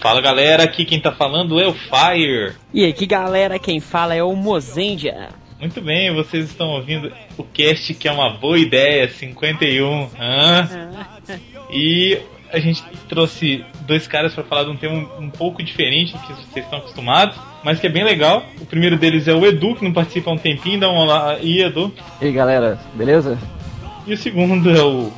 Fala galera, aqui quem tá falando é o Fire. E aqui galera, quem fala é o Mozendia. Muito bem, vocês estão ouvindo o cast que é uma boa ideia, 51. Hã? E a gente trouxe dois caras para falar de um tema um pouco diferente do que vocês estão acostumados, mas que é bem legal. O primeiro deles é o Edu, que não participa há um tempinho, dá um olá aí, Edu. E aí galera, beleza? E o segundo é o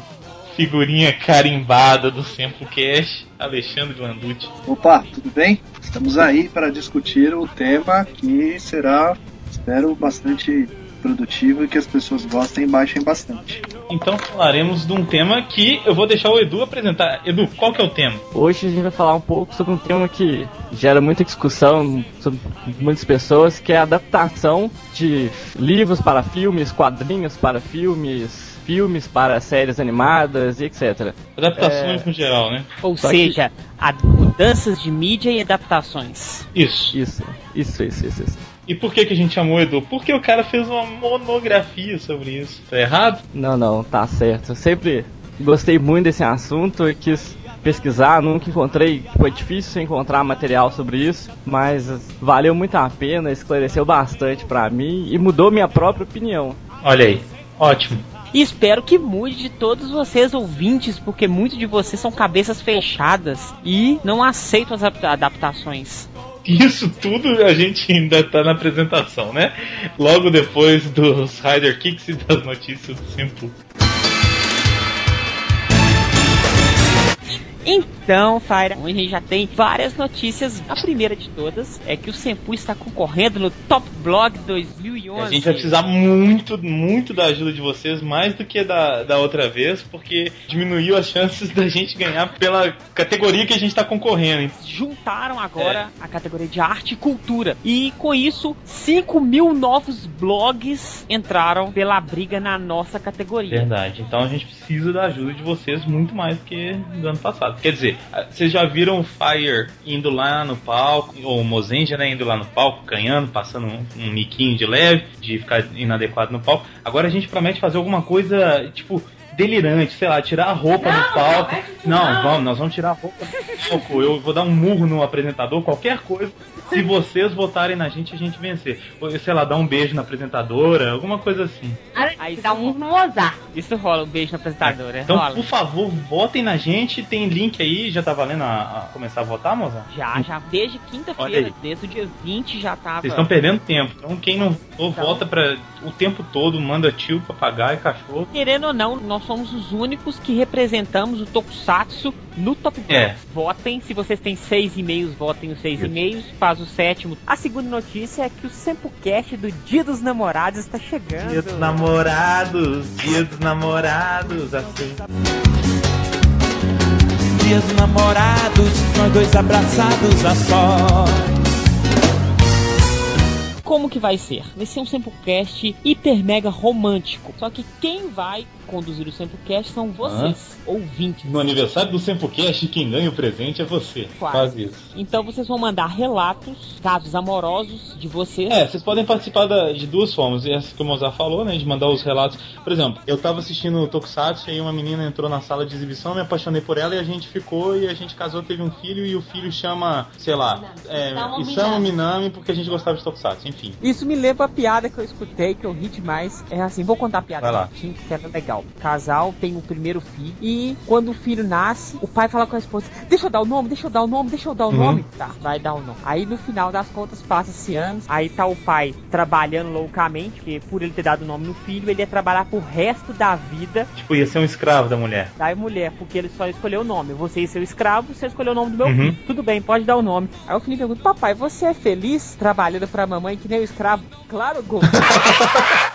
figurinha carimbada do Cash, Alexandre Landucci. Opa, tudo bem? Estamos aí para discutir o tema que será, espero, bastante produtivo e que as pessoas gostem e baixem bastante. Então falaremos de um tema que eu vou deixar o Edu apresentar. Edu, qual que é o tema? Hoje a gente vai falar um pouco sobre um tema que gera muita discussão sobre muitas pessoas, que é a adaptação de livros para filmes, quadrinhos para filmes, filmes para séries animadas e etc. Adaptações É. no geral, né? Ou Só que- seja, a- mudanças de mídia e adaptações. Isso. Isso, isso, isso, isso. isso. E por que, que a gente chamou o Edu? Porque o cara fez uma monografia sobre isso. Tá errado? Não, não, tá certo. Eu sempre gostei muito desse assunto e quis pesquisar, nunca encontrei, foi difícil encontrar material sobre isso, mas valeu muito a pena, esclareceu bastante pra mim e mudou minha própria opinião. Olha aí. Ótimo. E espero que mude de todos vocês ouvintes, porque muitos de vocês são cabeças fechadas e não aceitam as adapta- adaptações. Isso tudo a gente ainda tá na apresentação, né? Logo depois dos Rider Kicks e das notícias do Simple. Então, Fire, a gente já tem várias notícias. A primeira de todas é que o Senpu está concorrendo no Top Blog 2011. A gente vai precisar muito, muito da ajuda de vocês, mais do que da, da outra vez, porque diminuiu as chances da gente ganhar pela categoria que a gente tá concorrendo. juntaram agora a categoria de arte e cultura. E com isso, 5 mil novos blogs entraram pela briga na nossa categoria. Verdade. Então a gente precisa da ajuda de vocês muito mais do que do ano passado. Quer dizer, vocês já viram o Fire indo lá no palco, ou o Mozenja, né, indo lá no palco, ganhando, passando um, um miquinho de leve, de ficar inadequado no palco. Agora a gente promete fazer alguma coisa, tipo, delirante, sei lá, tirar a roupa no palco. Não, vamos, nós vamos tirar a roupa do palco. Eu vou dar um murro no apresentador, qualquer coisa. Se vocês votarem na gente, a gente vencer. Ou, sei lá, dar um beijo na apresentadora, alguma coisa assim. Aí Dá um no Mozart. Isso rola, um beijo na apresentadora. Então, rola. por favor, votem na gente. Tem link aí, já tá valendo a, a começar a votar, moça? Já, já, desde quinta-feira, desde o dia 20 já tava. Vocês estão perdendo tempo. Então, quem não for, Então. vota pra, o tempo todo, manda tio, papagaio, cachorro. Querendo ou não, nós somos os únicos que representamos o Tokusatsu no Top Blog. É. Votem, se vocês têm seis e-mails, votem os seis Isso. e-mails, faz o sétimo. A segunda notícia é que o Sempocast do Dia dos Namorados está chegando. Dia dos namorados, dia dos namorados, assim. Dia dos namorados, nós dois abraçados a só. Como que vai ser? Vai ser um Sempocast hiper mega romântico. Só que quem vai conduzir o Sempocast são vocês, ouvintes. No aniversário do Sempocast, quem ganha o presente é você. Quase. Faz isso. Então vocês vão mandar relatos, casos amorosos de vocês. É, vocês podem participar da- de duas formas. Essa que o Mozart falou, né? De mandar os relatos. Por exemplo, eu tava assistindo o Tokusatsu e aí uma menina entrou na sala de exibição, me apaixonei por ela e a gente ficou e a gente casou, teve um filho e o filho chama, sei lá, é, Isamu Isamu Minami. Porque a gente gostava de Tokusatsu, enfim. Isso me lembra a piada que eu escutei, que eu ri demais. É assim, vou contar a piada Vai lá. que era legal. O casal tem o primeiro filho e quando o filho nasce, o pai fala com a esposa: Deixa eu dar o nome, deixa eu dar o nome, deixa eu dar o Uhum. nome. Tá, vai dar o nome. Aí no final das contas passa-se anos. Aí tá o pai trabalhando loucamente, porque por ele ter dado o nome no filho, ele ia trabalhar pro resto da vida Tipo, ia ser um escravo da mulher. da mulher, porque ele só escolheu o nome. Você e seu escravo, você escolheu o nome do meu Uhum. filho. Tudo bem, pode dar o nome. Aí o filho pergunta: Papai, você é feliz trabalhando pra mamãe que nem o escravo? Claro, Gol.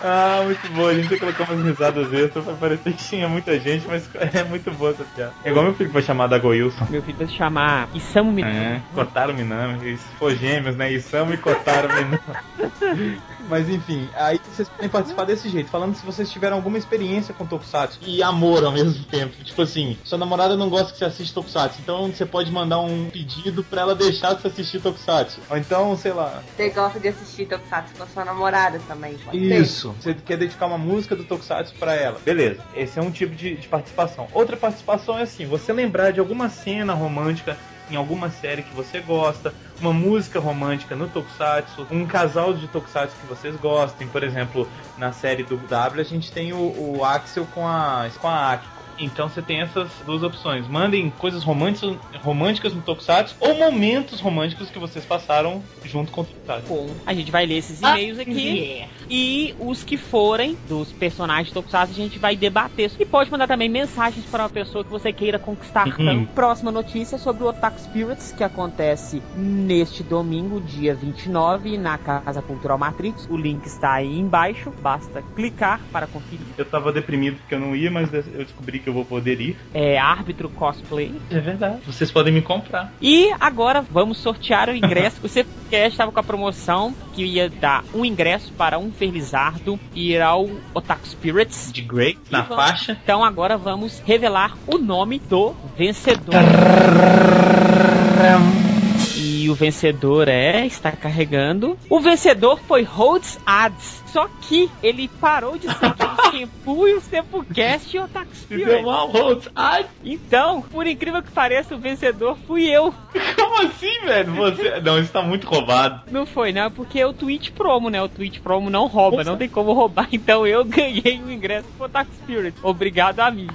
Ah, muito boa. A gente ia colocar umas risadas extras pra parecer que tinha muita gente, mas é muito boa essa piada. É igual meu filho vai chamar da Goilson. Meu filho vai se chamar Isamu Minami. É, Kotaro Minami, se for gêmeos, né? Isamu e Kotaro Minami. Mas enfim, aí vocês podem participar desse jeito, falando se vocês tiveram alguma experiência com Tokusatsu e amor ao mesmo tempo. Tipo assim, sua namorada não gosta que você assista Tokusatsu, então você pode mandar um pedido pra ela deixar de assistir Tokusatsu. Ou então, sei lá, Você gosta de assistir Tokusatsu com a sua namorada também, pode isso. Você quer dedicar uma música do Tokusatsu pra ela. Beleza. Esse é um tipo de, de participação. Outra participação é assim, você lembrar de alguma cena romântica em alguma série que você gosta, uma música romântica no Tokusatsu, um casal de Tokusatsu que vocês gostem. Por exemplo, na série do W a gente tem o, o Axel com a, com a Akiko. Então você tem essas duas opções. Mandem coisas românticas, românticas no Tokusatsu ou momentos românticos que vocês passaram junto com o Tokusatsu. Bom, a gente vai ler esses e-mails aqui. E os que forem dos personagens Tokusatsu, a gente vai debater. E pode mandar também mensagens para uma pessoa que você queira conquistar. Uhum. Então, próxima notícia é sobre o Otaku Spirits, que acontece neste domingo, dia 29, na Casa Cultural Matrix. O link está aí embaixo, basta clicar para conferir. Eu tava deprimido porque eu não ia, mas eu descobri que eu vou poder ir. É árbitro cosplay. É verdade. Vocês podem me comprar. E agora vamos sortear o ingresso. CPCast estava com a promoção que ia dar um ingresso para um Felizardo ir ao Otaku Spirits. De Grey, na vamos- faixa. Então agora vamos revelar o nome do vencedor. E o vencedor é. Está carregando. O vencedor foi Rhodes Ads. Só que ele parou de ser o Tempu e o Sepulcast e o Otaku Spirit. Então, por incrível que pareça, o vencedor fui eu. como assim, velho? Você... Não, isso tá muito roubado. Não foi, não, porque é o Twitch Promo, né? O Twitch Promo não rouba, Nossa. não tem como roubar. Então eu ganhei o ingresso pro Otaku Spirit. Obrigado a mim.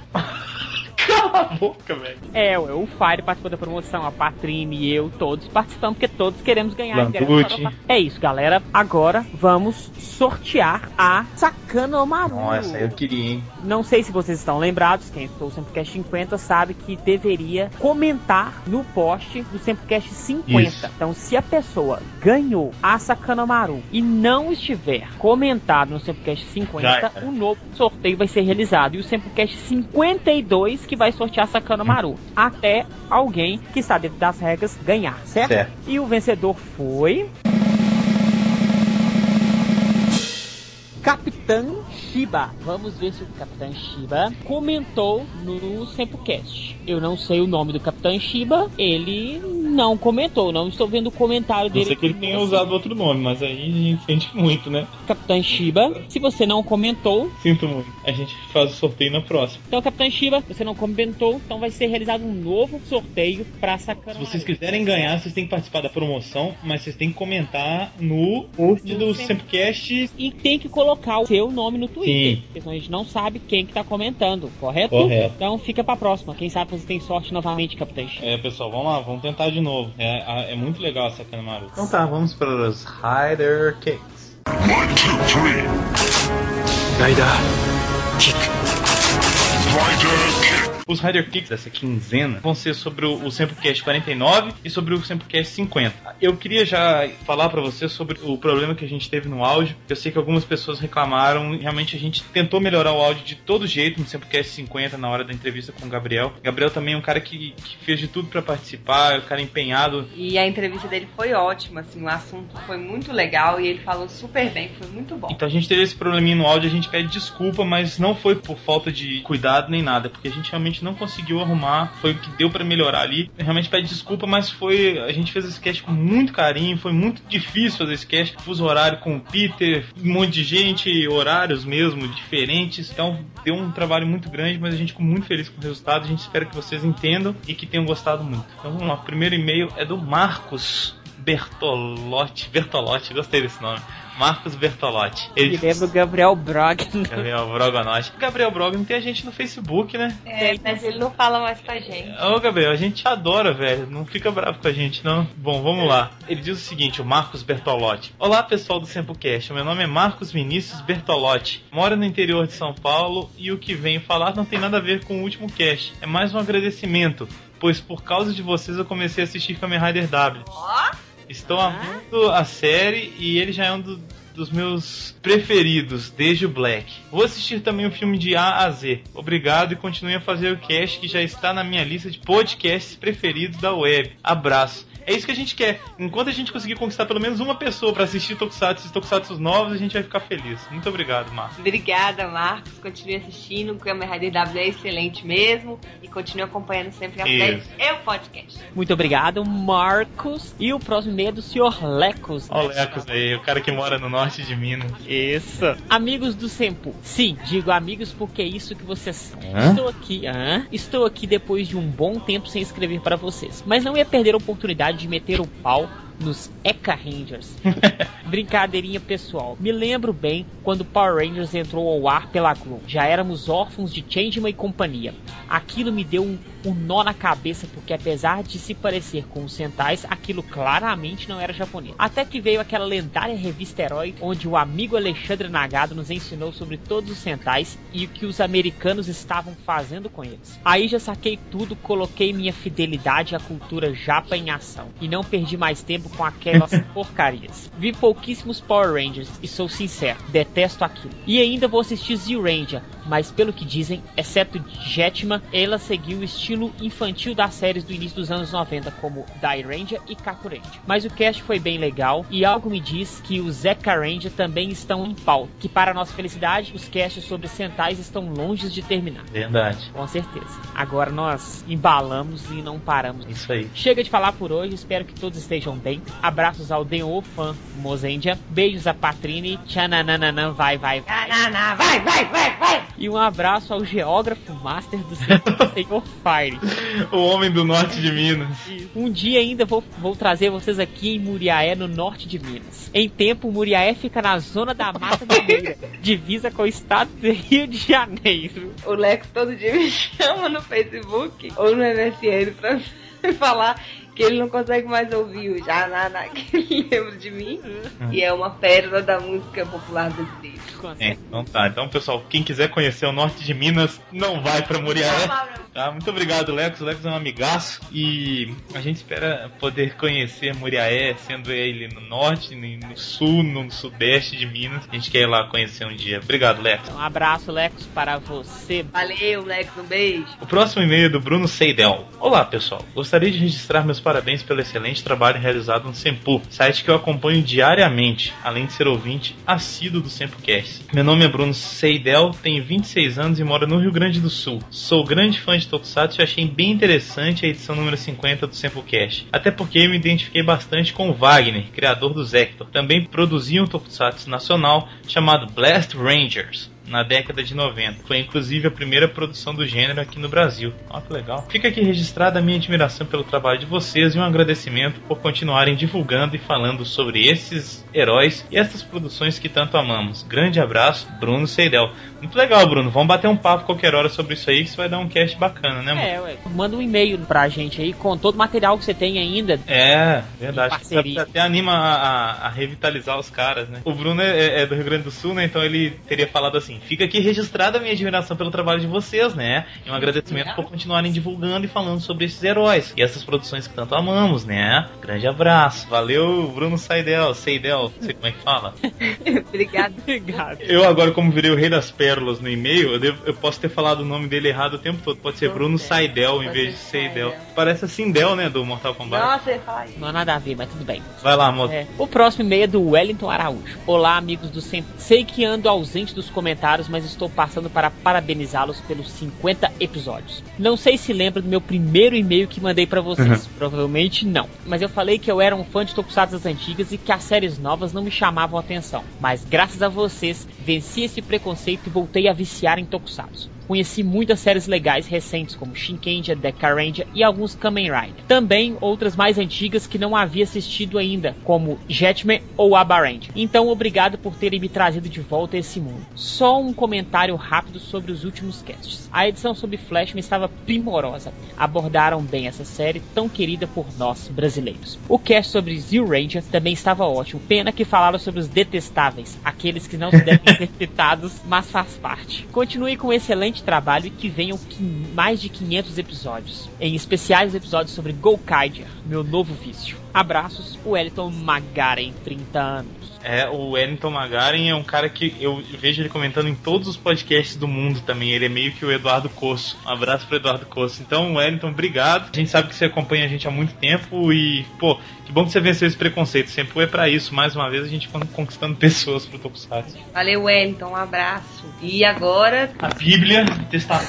Cala a boca, velho. É, ué, o Fire participou da promoção, a Patrine e eu, todos participamos, porque todos queremos ganhar Landucci. É isso, galera. Agora vamos sortear a Sakanomaru. Nossa, eu queria, hein? Não sei se vocês estão lembrados, quem escutou o Semplecast 50 sabe que deveria comentar no post do Semplecast 50. Isso. Então, se a pessoa ganhou a Sakanomaru e não estiver comentado no Semplecast Já 50, era. o novo sorteio vai ser realizado. E o Semplecast 52 que vai sortear a Sakanomaru. Até alguém que está dentro das regras ganhar, certo? Certo. E o vencedor foi. Capitã Shiba. Vamos ver se o Capitã Shiba comentou no Sempocast. Eu não sei o nome do Capitã Shiba. Ele não comentou. Não estou vendo o comentário Não dele. sei que ele tenha usado outro nome, mas aí a gente sente muito, né? Capitã Shiba. Se você não comentou, Sinto muito. A gente faz o sorteio na próxima. então Capitã Shiba, você não comentou, então vai ser realizado um novo sorteio para Se Sakanomaru. vocês quiserem ganhar, vocês têm que participar da promoção, mas vocês têm que comentar no post do Sempcast. E tem que colocar o seu nome no Twitter. Sim. Porque senão a gente não sabe quem que tá comentando, correto? Correto. Então fica pra próxima. Quem sabe você tem sorte novamente, Capitã Shiba. É, pessoal, vamos lá, vamos tentar de novo. É, é muito legal essa Kanemaru. Então tá, vamos para os Rider Cakes. Os Rider Kicks dessa quinzena vão ser sobre o, o Semplecast 49 e sobre o Semplecast 50. Eu queria já falar pra vocês sobre o problema que a gente teve no áudio. Eu sei que algumas pessoas reclamaram, realmente a gente tentou melhorar o áudio de todo jeito no Semplecast 50 na hora da entrevista com o Gabriel. Gabriel também é um cara que, que fez de tudo pra participar, é um cara empenhado. E a entrevista dele foi ótima, assim, o assunto foi muito legal e ele falou super bem, foi muito bom. Então a gente teve esse probleminha no áudio, a gente pede desculpa, mas não foi por falta de cuidado nem nada, porque a gente realmente não conseguiu arrumar, foi o que deu pra melhorar ali. Realmente pede desculpa, mas foi, a gente fez esse cast com muito carinho, foi muito difícil fazer esse cast, fuso horário com o Peter, um monte de gente, horários mesmo diferentes. Então deu um trabalho muito grande, mas a gente ficou muito feliz com o resultado, a gente espera que vocês entendam e que tenham gostado muito. Então vamos lá, o primeiro e-mail é do Marcos Bertolotti, Bertolotti, gostei desse nome. Marcos Bertolotti. Me lembra o Gabriel Brog. Gabriel Brogonotti. Gabriel Brogan tem a gente no Facebook, né? É, mas ele não fala mais com a gente. Ô Gabriel, a gente te adora, velho. Não fica bravo com a gente, não. Bom, vamos lá. Ele diz o seguinte, o Marcos Bertolotti. Olá, pessoal do Sempocast. Meu nome é Marcos Vinícius Bertolotti. Moro no interior de São Paulo e o que venho falar não tem nada a ver com o último cast. É mais um agradecimento, pois por causa de vocês eu comecei a assistir Kamen Rider W. Ó, Estou amando a série e ele já é um do- dos meus preferidos desde o Black. Vou assistir também o filme de A a Z. Obrigado e continue a fazer o cast que já está na minha lista de podcasts preferidos da web. Abraço. É isso que a gente quer. Enquanto a gente conseguir conquistar pelo menos uma pessoa pra assistir Tokusatsu e Tokusatsu novos, a gente vai ficar feliz. Muito obrigado, Marcos. Obrigada, Marcos. Continue assistindo. O Kamen Rider W é excelente mesmo. E continue acompanhando sempre a Isso. e o podcast. Muito obrigado, Marcos. E o próximo e-mail é do Sr. Lecos. Olha o Lecos aí, o cara que mora no norte de Minas. Isso. Amigos do Sempu. Sim, digo amigos porque é isso que vocês são. Hã? Estou aqui, hã? Estou aqui depois de um bom tempo sem escrever para vocês. Mas não ia perder a oportunidade de meter o pau nos Eka Rangers. Brincadeirinha pessoal. Me lembro bem quando Power Rangers entrou ao ar pela Globo. Já éramos órfãos de Changeman e companhia. Aquilo me deu um, um nó na cabeça porque apesar de se parecer com os Sentais, aquilo claramente não era japonês. Até que veio aquela lendária revista Herói, onde o amigo Alexandre Nagado nos ensinou sobre todos os Sentais e o que os americanos estavam fazendo com eles. Aí já saquei tudo, coloquei minha fidelidade à cultura japa em ação e não perdi mais tempo com aquelas porcarias. Vi pouquíssimos Power Rangers e sou sincero, detesto aquilo. E ainda vou assistir Z-Ranger, mas pelo que dizem, exceto Jetman, ela seguiu o estilo infantil das séries do início dos anos 90, como Dai Ranger e Kaku Ranger. Mas o cast foi bem legal e algo me diz que os Zeka Ranger também estão em pau, que para nossa felicidade, os casts sobre Sentais estão longe de terminar. Verdade. Com certeza. Agora nós embalamos e não paramos. Isso aí. Chega de falar por hoje, espero que todos estejam bem. Abraços ao Denho Fan Mozendia. Beijos a Patrine. Tchananana, vai, vai, vai. Não, vai, vai, vai, vai. E um abraço ao geógrafo master do Senhor Fire. O homem do norte de Minas. Um dia ainda vou, vou trazer vocês aqui em Muriaé, no norte de Minas. Em tempo, Muriaé fica na zona da Mata Mineira, divisa com o estado do Rio de Janeiro. O Lex todo dia me chama no Facebook ou no MSN pra falar que ele não consegue mais ouvir o Jananá, que ele lembra de mim. E é uma pérola da música popular brasileira. É, então tá. Então, pessoal, quem quiser conhecer o norte de Minas, não vai pra Muriaé. Tá, muito obrigado, Lex. O Lex é um amigaço e a gente espera poder conhecer Muriaé, sendo ele no norte, no sul, no sudeste de Minas. A gente quer ir lá conhecer um dia. Obrigado, Lex. Um abraço, Lecos, para você. Valeu, Lex, um beijo. O próximo e-mail é do Bruno Seidel. Olá, pessoal. Gostaria de registrar meus parabéns pelo excelente trabalho realizado no Sempu, site que eu acompanho diariamente, além de ser ouvinte assíduo do SempuCast. Meu nome é Bruno Seidel, tenho 26 anos e moro no Rio Grande do Sul. Sou grande fã de Tokusatsu e achei bem interessante a edição número 50 do SempuCast. Até porque me identifiquei bastante com o Wagner, criador do Zector. Também produzia um Tokusatsu nacional chamado Blast Rangers na década de 90. Foi inclusive a primeira produção do gênero aqui no Brasil. Olha que legal. Fica aqui registrada a minha admiração pelo trabalho de vocês e um agradecimento por continuarem divulgando e falando sobre esses heróis e essas produções que tanto amamos. Grande abraço, Bruno Seidel. Muito legal, Bruno. Vamos bater um papo qualquer hora sobre isso aí, que isso vai dar um cast bacana, né, mano? É, ué. Manda um e-mail pra gente aí com todo o material que você tem ainda. É, verdade. Parceria. Até anima a, a- a revitalizar os caras, né? O Bruno é, é do Rio Grande do Sul, né? Então ele teria falado assim: fica aqui registrada a minha admiração pelo trabalho de vocês, né? E um agradecimento por continuarem divulgando e falando sobre esses heróis e essas produções que tanto amamos, né? Grande abraço. Valeu, Bruno Seidel. Seidel, não sei como é que fala. Obrigado. Obrigado. Eu agora, como virei o rei das pérolas no e-mail, eu, devo- eu posso ter falado o nome dele errado o tempo todo. Pode ser Bruno Saidel em vez de Seidel. Saidel. Parece a Sindel, né? Do Mortal Kombat. Nossa, ele fala isso. Não há nada a ver, mas tudo bem. Vai lá, moço. É. O próximo e-mail é do Wellington Araújo. Olá, amigos do Sempre. Sei que ando ausente dos comentários, mas estou passando para parabenizá-los pelos 50 episódios. Não sei se lembra do meu primeiro e-mail que mandei para vocês. Provavelmente não. Mas eu falei que eu era um fã de Tokusatsu das antigas e que as séries novas não me chamavam a atenção. Mas graças a vocês, venci esse preconceito e voltei a viciar em Tokusatsu. Conheci muitas séries legais recentes como Shinkenja, Deca Ranger e alguns Kamen Rider. Também outras mais antigas que não havia assistido ainda, como Jetman ou Abba Ranger. Então obrigado por terem me trazido de volta a esse mundo. Só um comentário rápido sobre os últimos casts. A edição sobre Flashman estava primorosa. Abordaram bem essa série tão querida por nós brasileiros. O cast sobre Zero Ranger também estava ótimo. Pena que falaram sobre os detestáveis, aqueles que não se devem ser citados, mas faz parte. Continue com um excelente trabalho e que venham mais de 500 episódios. Em especiais episódios sobre Golkaiger, meu novo vício. Abraços, Wellington Magaren, 30 anos. É, o Wellington Magaren é um cara que eu vejo ele comentando em todos os podcasts do mundo também. Ele é meio que o Eduardo Coço. Um abraço pro Eduardo Coço. Então, Wellington, obrigado. A gente sabe que você acompanha a gente há muito tempo e, pô, que bom que você venceu esse preconceito. Sempre é para isso. Mais uma vez, a gente conquistando pessoas pro Tokusatsu. Valeu, Wellington. Um abraço. E agora. A Bíblia está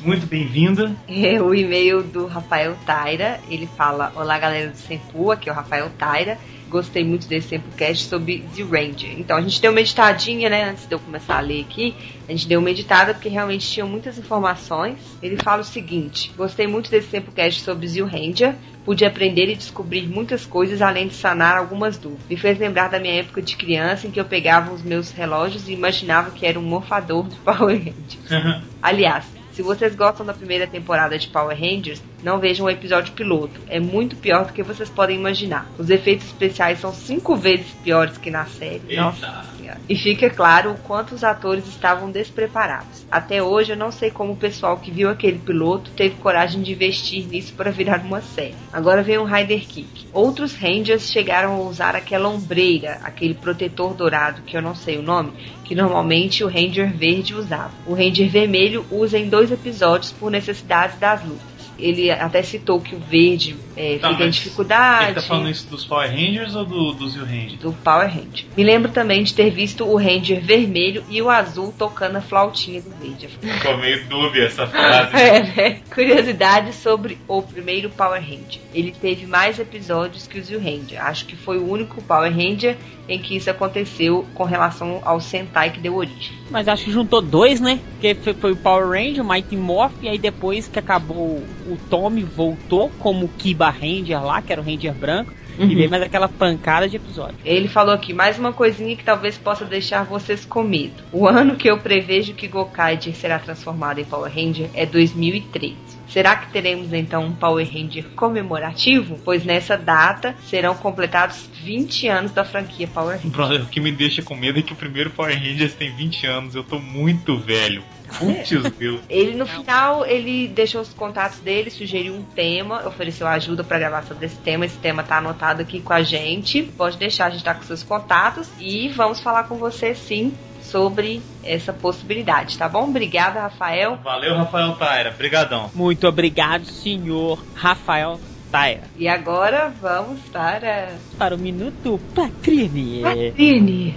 muito bem-vinda. É o e-mail do Rafael Taira. Ele fala: Olá, galera do Sempu. Aqui é o Rafael Taira gostei muito desse Tempocast sobre The Ranger. Então a gente deu uma editadinha, né, antes de eu começar a ler aqui, a gente deu uma editada porque realmente tinha muitas informações. Ele fala o seguinte: Gostei muito desse Tempocast sobre The Ranger, pude aprender e descobrir muitas coisas além de sanar algumas dúvidas. Me fez lembrar da minha época de criança em que eu pegava os meus relógios e imaginava que era um morfador de Power Rangers. Aliás, se vocês gostam da primeira temporada de Power Rangers, não vejam o episódio piloto. É muito pior do que vocês podem imaginar. Os efeitos especiais são cinco vezes piores que na série. Eita. Nossa E fica claro o quanto os atores estavam despreparados. Até hoje eu não sei como o pessoal que viu aquele piloto teve coragem de investir nisso para virar uma série. Agora vem o Rider Kick. Outros Rangers chegaram a usar aquela ombreira, aquele protetor dourado que eu não sei o nome, que normalmente o Ranger verde usava. O Ranger vermelho usa em dois episódios por necessidades das lutas. Ele até citou que o verde é, Tá, fica em dificuldade. Ele tá falando isso dos Power Rangers ou do, dos Zio Rangers? do Power Ranger. Me lembro também de ter visto o Ranger vermelho e o azul tocando a flautinha do verde. Ficou meio dúbia essa frase. É, né? Curiosidade sobre o primeiro Power Ranger. Ele teve mais episódios que o Zio Ranger. Acho que foi o único Power Ranger em que isso aconteceu com relação ao Sentai que deu origem. Mas acho que juntou dois, né? Porque foi, foi o Power Ranger, o Mighty Morph, e aí depois que acabou o Tommy voltou como Kiba Ranger lá, que era o Ranger branco, Uhum. e veio mais aquela pancada de episódio. Ele falou aqui mais uma coisinha que talvez possa deixar vocês com medo. O ano que eu prevejo que Gokaiger será transformado em Power Ranger é 2013. Será que teremos então um Power Ranger comemorativo? Pois nessa data serão completados 20 anos da franquia Power Ranger. Brother, o que me deixa com medo é que o primeiro Power Rangers tem 20 anos. Eu tô muito velho. Putz, Deus. Ele no final ele deixou os contatos dele, sugeriu um tema, ofereceu ajuda pra gravar sobre esse tema. Esse tema tá anotado aqui com a gente. Pode deixar, a gente tá com seus contatos e vamos falar com você sim sobre essa possibilidade, tá bom? Obrigada, Rafael. Valeu, Rafael Taira. Brigadão. Muito obrigado, senhor Rafael Taia. E agora vamos para Para o Minuto Patrini. Patrini.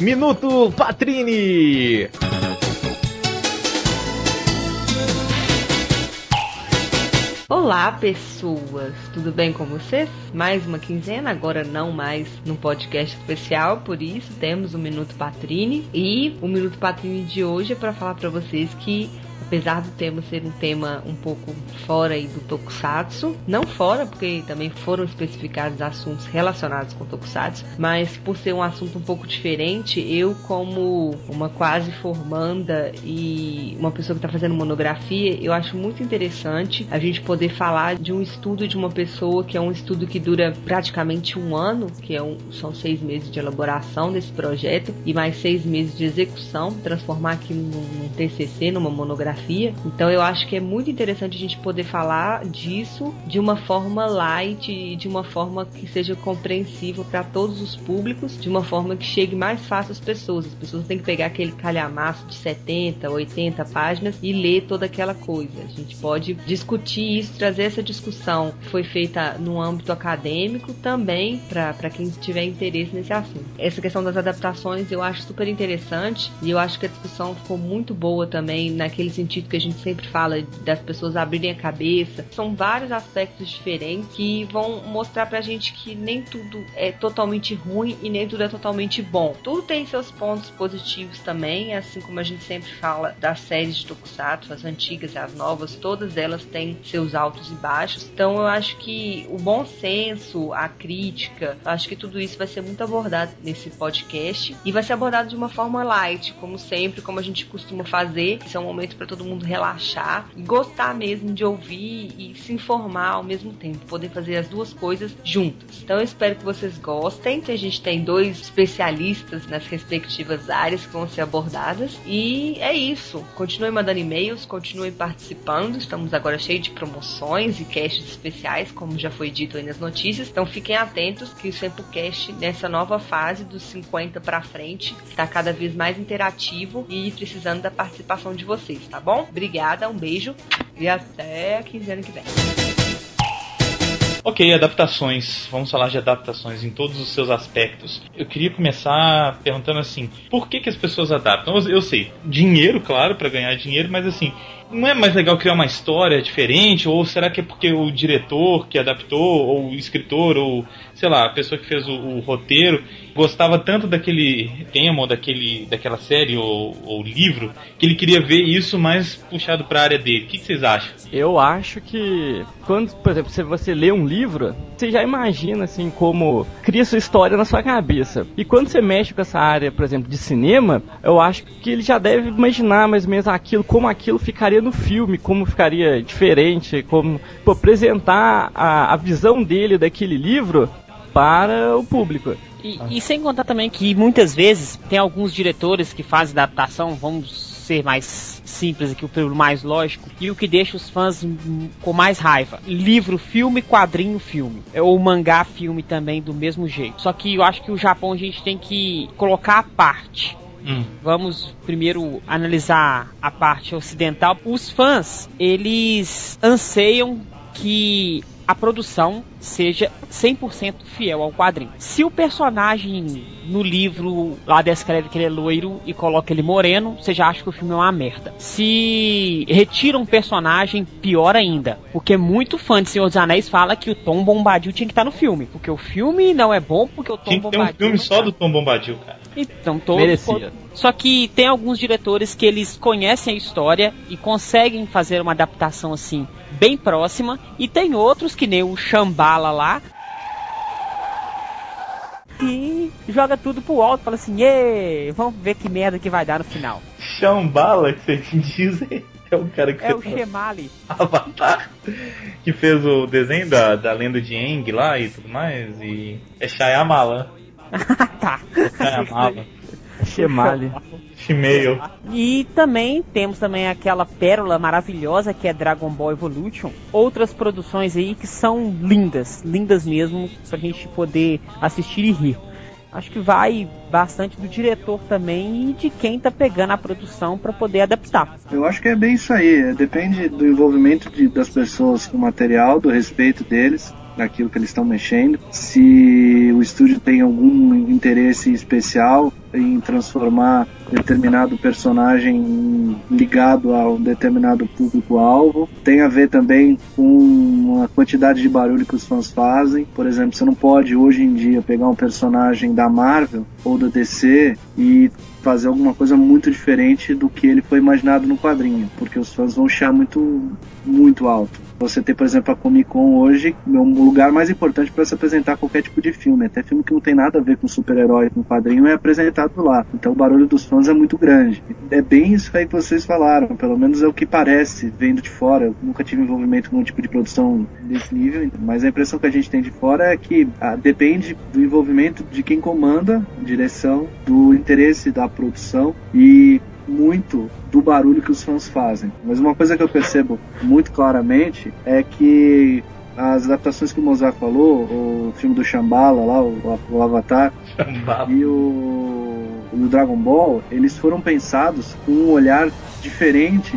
Minuto Patrini! Olá, pessoas! Tudo bem com vocês? Mais uma quinzena, agora não mais num podcast especial, por isso temos o Minuto Patrini. E o Minuto Patrini de hoje é para falar para vocês que apesar do tema ser um tema um pouco fora aí do Tokusatsu, não fora, porque também foram especificados assuntos relacionados com Tokusatsu, mas por ser um assunto um pouco diferente, eu como uma quase formanda e uma pessoa que está fazendo monografia, eu acho muito interessante a gente poder falar de um estudo de uma pessoa que é um estudo que dura praticamente um ano, que é um, são seis meses de elaboração desse projeto e mais seis meses de execução, transformar aquilo num, num TCC, numa monografia. Então eu acho que é muito interessante a gente poder falar disso de uma forma light e de uma forma que seja compreensível para todos os públicos, de uma forma que chegue mais fácil às pessoas. As pessoas têm que pegar aquele calhamaço de 70, 80 páginas e ler toda aquela coisa. A gente pode discutir isso, trazer essa discussão que foi feita no âmbito acadêmico também para quem tiver interesse nesse assunto. Essa questão das adaptações eu acho super interessante e eu acho que a discussão ficou muito boa também naquele sentido que a gente sempre fala das pessoas abrirem a cabeça. São vários aspectos diferentes que vão mostrar pra gente que nem tudo é totalmente ruim e nem tudo é totalmente bom. Tudo tem seus pontos positivos também, assim como a gente sempre fala das séries de Tokusatsu, as antigas e as novas, todas elas têm seus altos e baixos. Então eu acho que o bom senso, a crítica, acho que tudo isso vai ser muito abordado nesse podcast e vai ser abordado de uma forma light, como sempre, como a gente costuma fazer. Esse é um momento para todo todo mundo relaxar e gostar mesmo de ouvir e se informar ao mesmo tempo, poder fazer as duas coisas juntas. Então eu espero que vocês gostem. A gente tem dois especialistas nas respectivas áreas que vão ser abordadas e é isso. Continuem mandando e-mails, continuem participando. Estamos agora cheios de promoções e casts especiais, como já foi dito aí nas notícias. Então fiquem atentos que o Sempocast nessa nova fase dos 50 para frente está cada vez mais interativo e precisando da participação de vocês, tá bom? Obrigada, um beijo e até a quinzena que vem. Ok, adaptações. Vamos falar de adaptações em todos os seus aspectos. Eu queria começar perguntando assim: por que, que as pessoas adaptam? Eu sei, dinheiro, claro, para ganhar dinheiro, mas assim, não é mais legal criar uma história diferente? Ou será que é porque o diretor que adaptou, ou o escritor, ou sei lá, a pessoa que fez o, o roteiro gostava tanto daquele tema, daquele, daquela série ou, ou, livro, que ele queria ver isso mais puxado para a área dele? O que, que vocês acham? Eu acho que quando, por exemplo, se você lê um livro, você já imagina assim como cria sua história na sua cabeça. E quando você mexe com essa área, por exemplo, de cinema, eu acho que ele já deve imaginar mais ou menos aquilo, como aquilo ficaria no filme, como ficaria diferente, como pô, apresentar a, a visão dele daquele livro para o público. E, e, sem contar também que muitas vezes tem alguns diretores que fazem adaptação, vamos ser mais simples aqui, o mais lógico, e o que deixa os fãs com mais raiva. Livro, filme, quadrinho, filme. Ou mangá, filme também, do mesmo jeito. Só que eu acho que o Japão a gente tem que colocar a parte. Hum. Vamos primeiro analisar a parte ocidental. Os fãs, eles anseiam que a produção seja 100% fiel ao quadrinho. Se o personagem no livro lá descreve que ele é loiro e coloca ele moreno, você já acha que o filme é uma merda. Se retira um personagem, pior ainda. Porque muito fã de Senhor dos Anéis fala que o Tom Bombadil tinha que estar no filme. Porque o filme não é bom porque o Tom Bombadil. Tem um filme só tá. do Tom Bombadil, cara. Então, todos. Merecia. Só que tem alguns diretores que eles conhecem a história e conseguem fazer uma adaptação assim bem próxima, e tem outros que nem o Shambhala lá, que joga tudo pro alto, fala assim, Ê, vamos ver que merda que vai dar no final. Shambhala, que você diz é o cara que É o Shemali. Avatar. Que fez o desenho da, da lenda de Eng lá e tudo mais. E. É Shyamala. tá. Shyamala. Shemali. Shimei. E também temos também aquela pérola maravilhosa que é Dragon Ball Evolution. Outras produções aí que são lindas, lindas mesmo, pra gente poder assistir e rir. Acho que vai bastante do diretor também e de quem tá pegando a produção para poder adaptar. Eu acho que é bem isso aí. Depende do envolvimento de, das pessoas com o material, do respeito deles naquilo que eles estão mexendo, se o estúdio tem algum interesse especial em transformar determinado personagem ligado a um determinado público-alvo. Tem a ver também com a quantidade de barulho que os fãs fazem. Por exemplo, você não pode hoje em dia pegar um personagem da Marvel ou da DC e fazer alguma coisa muito diferente do que ele foi imaginado no quadrinho, porque os fãs vão chiar muito, muito alto. Você tem, por exemplo, a Comic Con hoje, é um lugar mais importante para se apresentar qualquer tipo de filme. Até filme que não tem nada a ver com super-herói, com quadrinho, é apresentado lá. Então o barulho dos fãs é muito grande. É bem isso aí que vocês falaram, pelo menos é o que parece, vendo de fora. Eu nunca tive envolvimento com um tipo de produção desse nível, mas a impressão que a gente tem de fora é que ah, depende do envolvimento de quem comanda direção, do interesse da produção e muito do barulho que os fãs fazem. Mas uma coisa que eu percebo muito claramente é que as adaptações que o Mozart falou, o filme do Shambhala lá, o, o Avatar, Shambhala. e o, o Dragon Ball, eles foram pensados com um olhar diferente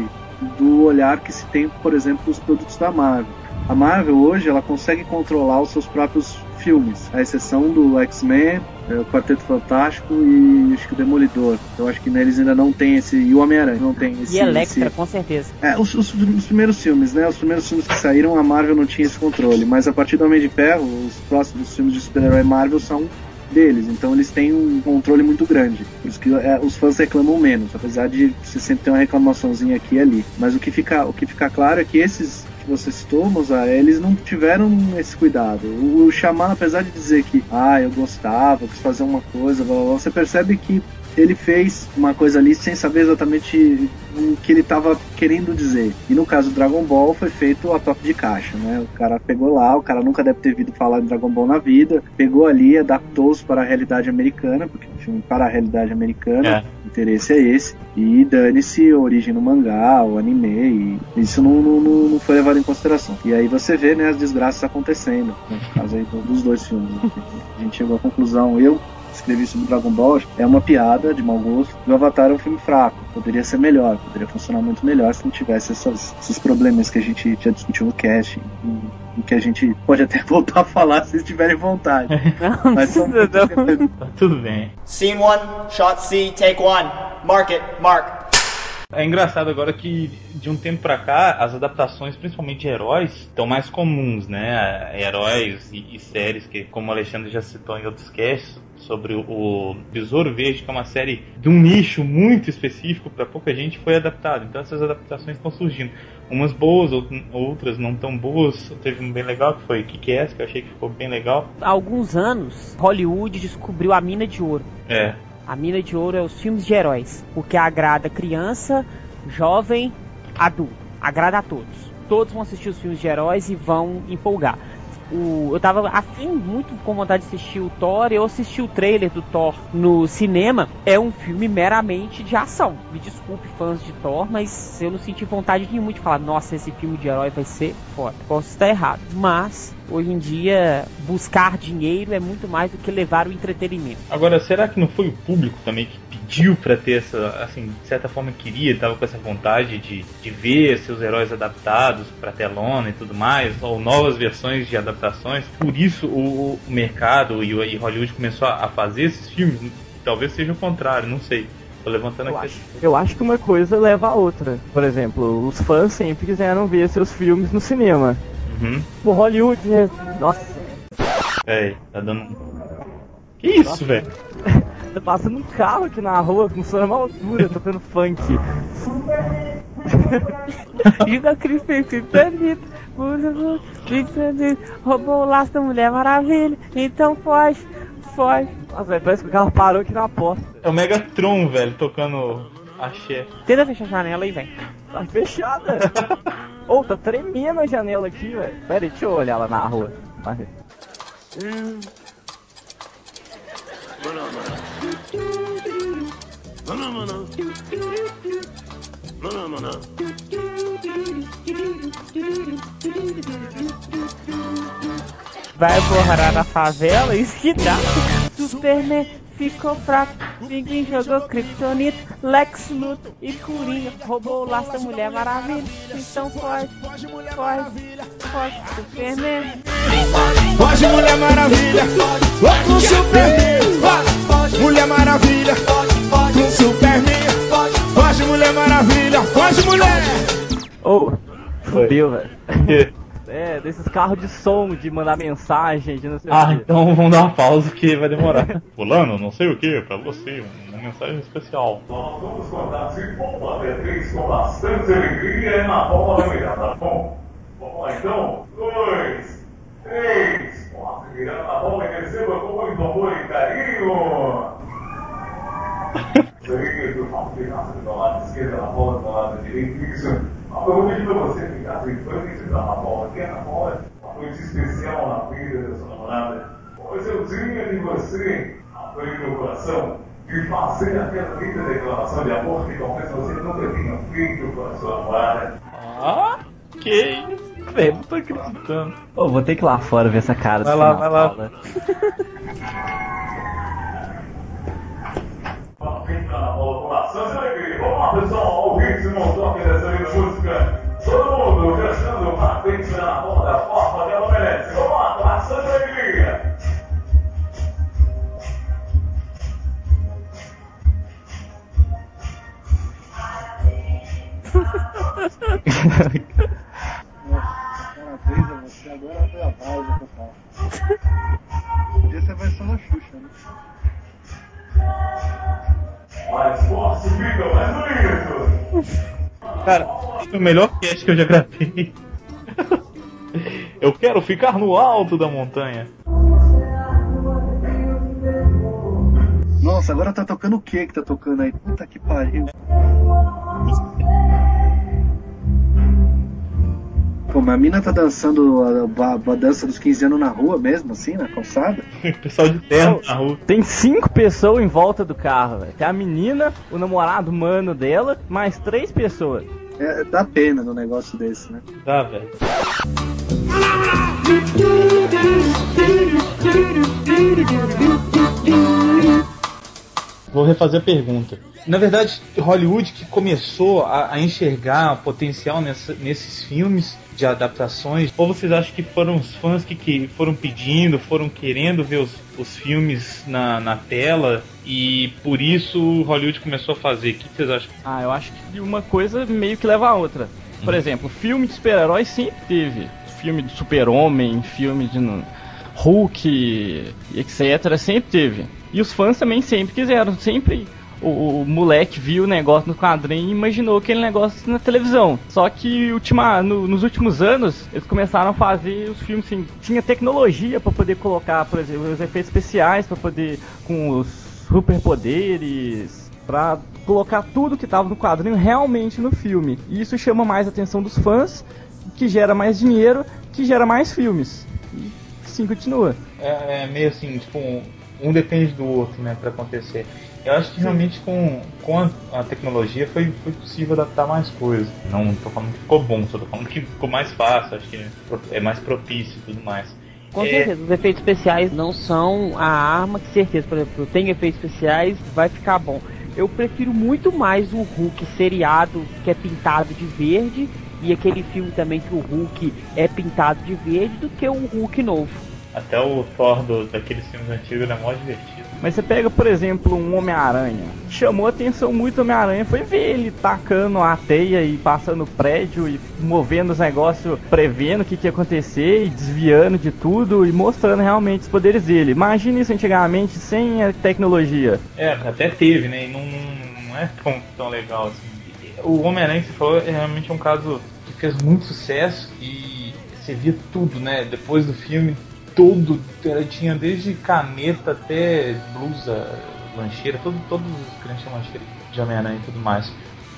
do olhar que se tem, por exemplo, dos produtos da Marvel. A Marvel hoje ela consegue controlar os seus próprios filmes, à exceção do X-Men, é, o Quarteto Fantástico e acho que o Demolidor. Eu acho que neles ainda não tem esse. E o Homem-Aranha não tem esse. E Electra, esse... com certeza. É, os, os, os, primeiros filmes, né? Os primeiros filmes que saíram, a Marvel não tinha esse controle. Mas a partir do Homem de Ferro, os próximos filmes de super-herói Marvel são deles, então eles têm um controle muito grande. Por isso que é, os fãs reclamam menos, apesar de você sempre ter uma reclamaçãozinha aqui e ali. Mas o que fica, o que fica claro é que esses que você citou, Mozart, eles não tiveram esse cuidado. O, Xamã, apesar de dizer que, ah, eu gostava, quis fazer uma coisa, blá, blá, blá, você percebe que ele fez uma coisa ali sem saber exatamente o que ele estava querendo dizer. E no caso do Dragon Ball foi feito a toque de caixa, né? O cara pegou lá, o cara nunca deve ter ouvido falar de Dragon Ball na vida, pegou ali, adaptou-os para a realidade americana, porque filme para a realidade americana, É. o interesse é esse, e dane-se a origem no mangá, o anime, e isso não, não, não, foi levado em consideração. E aí você vê, né, as desgraças acontecendo, né? no caso aí do- dos dois filmes. né? A gente chegou à conclusão, eu escrevi sobre Dragon Ball, é uma piada de mau gosto. O Avatar é um filme fraco, poderia ser melhor, poderia funcionar muito melhor se não tivesse essas- esses problemas que a gente já discutiu no cast. E, e que a gente pode até voltar a falar se tiverem vontade. Não, Mas são precisa não. Tá tudo bem. Scene one, shot C, take one. Mark it, mark. É engraçado agora que de um tempo pra cá as adaptações, principalmente de heróis, estão mais comuns, né? Heróis e, e séries que, como o Alexandre já citou em outros casts, sobre o, Besouro Verde, que é uma série de um nicho muito específico para pouca gente, foi adaptado. Então essas adaptações estão surgindo. Umas boas, out- outras não tão boas. Teve um bem legal que foi Kick-Ass, que eu achei que ficou bem legal. Há alguns anos, Hollywood descobriu a mina de ouro. É, A mina de ouro é os filmes de heróis, porque agrada criança, jovem, adulto, agrada a todos. Todos vão assistir os filmes de heróis e vão empolgar. O, eu tava afim, muito com vontade de assistir o Thor, eu assisti o trailer do Thor no cinema. É um filme meramente de ação. Me desculpe, fãs de Thor, mas eu não senti vontade nenhuma de falar, nossa, esse filme de herói vai ser foda. Posso estar errado, mas hoje em dia buscar dinheiro é muito mais do que levar o entretenimento. Agora, será que não foi o público também que pediu pra ter essa, assim, de certa forma queria, tava com essa vontade de, de ver seus heróis adaptados pra telona e tudo mais, ou novas versões de adaptações? Por isso o, o mercado e, o- e Hollywood começou a, a fazer esses filmes? Talvez seja o contrário, não sei. Tô levantando Eu aqui. acho, eu acho que uma coisa leva a outra. Por exemplo, os fãs sempre quiseram ver seus filmes no cinema. Uhum. O Hollywood, é- nossa, É, tá dando. Que isso, velho? tá passando um carro aqui na rua com som maior altura, tocando funk. Juga Cris Kryptonita, usa Kryptonita, roubou o laço da Mulher Maravilha, então foge, foge. Nossa, velho, parece que o carro parou aqui na porta. É o Megatron, velho, tocando axé. Tenta fechar a janela aí, velho. Tá fechada. Ô, tá tremendo a janela aqui, velho. Pera aí, deixa eu olhar lá na rua. Vai ver. Vai morar na favela, isso que dá. Superman ficou fraco, ninguém jogou Kryptonita, Lex Luthor e Coringa roubou o laço da Mulher Maravilha. Então foge, foge, foge, Superman. Foge, Mulher Maravilha, com Superman. Mulher Maravilha, com Superman. Foge, Mulher Maravilha, foge, mulher. Foi. fudeu, velho. É, desses carros de som, de mandar mensagem, de não sei Ah, o quê. então vamos dar uma pausa que vai demorar. Fulano, não sei o que, pra você, uma mensagem especial. Nós vamos contar se bomba Beatriz com bastante alegria na bola da tá bom? Vamos lá então? Dois, três, quatro, virando a bola e receba com muito amor e carinho. Seria do ficasse do lado esquerdo, na bola do lado direito, isso. Eu vou pedir pra você ficar em frente da bola, que é na bola, uma noite especial na vida da sua namorada. Pois eu tinha de você abrir o coração e fazer aquela linda declaração de amor que talvez você nunca tenha feito com a sua namorada. Ah, que isso, velho, não tô acreditando. Ô, vou ter que ir lá fora ver essa cara. Vai lá, final vai lá. de aula. Vamos entrar na Vamos lá, pessoal, ao ritmo, o toque dessa música. Todo mundo pra frente na bola da forma que ela. Vamos lá, com bastante alegria. Parabéns a agora foi a pausa total. Podia ser a versão da Xuxa, né? Forte, Cara, o melhor cast que eu já gravei. Eu quero ficar no alto da montanha. Nossa, Nossa, agora tá tocando o que que tá tocando aí? Puta que pariu. Pô, mas a mina tá dançando a, a- a dança dos 15 anos na rua mesmo, assim, na calçada? Pessoal de terno na rua. Tem cinco pessoas em volta do carro, velho. Tem a menina, o namorado mano dela, mais três pessoas. É, dá pena num negócio desse, né? Tá, velho. Vou refazer a pergunta. Na verdade, Hollywood que começou a, a enxergar potencial nessa- nesses filmes de adaptações, ou vocês acham que foram os fãs que, que foram pedindo, foram querendo ver os, os filmes na, na tela e por isso Hollywood começou a fazer? O que vocês acham? Ah, eu acho que uma coisa meio que leva a outra. Por exemplo, filme de super-herói sempre teve. Filme de super-homem, filme de Hulk, etc. Sempre teve. E os fãs também sempre quiseram. Sempre o, o moleque viu o negócio no quadrinho e imaginou aquele negócio na televisão. Só que ultima, no- nos últimos anos eles começaram a fazer os filmes assim. Tinha tecnologia para poder colocar, por exemplo, os efeitos especiais para poder com os superpoderes pra colocar tudo que tava no quadrinho realmente no filme. E isso chama mais a atenção dos fãs, que gera mais dinheiro, que gera mais filmes. E assim continua. É, é meio assim, tipo, um depende do outro, né, pra acontecer. Eu acho que realmente com, com a, a tecnologia foi, foi possível adaptar mais coisas. Não tô falando que ficou bom, só tô falando que ficou mais fácil, acho que é mais propício e tudo mais. Com É, certeza, os efeitos especiais não são a arma que certeza, por exemplo, tem efeitos especiais, vai ficar bom. Eu prefiro muito mais o Hulk seriado que é pintado de verde e aquele filme também que o Hulk é pintado de verde do que o Hulk novo. Até o Thor do, daqueles filmes antigos era mó divertido. Mas você pega, por exemplo, um Homem-Aranha. Chamou a atenção muito o Homem-Aranha foi ver ele tacando a teia e passando prédio e movendo os negócios, prevendo o que, que ia acontecer e desviando de tudo e mostrando realmente os poderes dele. Imagina isso antigamente sem a tecnologia. É, até teve, né, e não, não é tão, tão legal assim. O Homem-Aranha que você falou é realmente um caso que fez muito sucesso e você via tudo, né, depois do filme todo, era- tinha desde caneta até blusa, lancheira, todo, todos os chama lancheira de Homem-Aranha e tudo mais.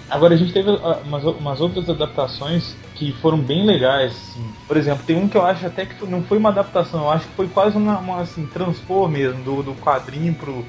Agora a gente teve ah, umas, umas outras adaptações que foram bem legais, assim. Por exemplo, tem um que eu acho até que não foi uma adaptação, eu acho que foi quase uma, uma, assim, transpor mesmo do, do quadrinho pro,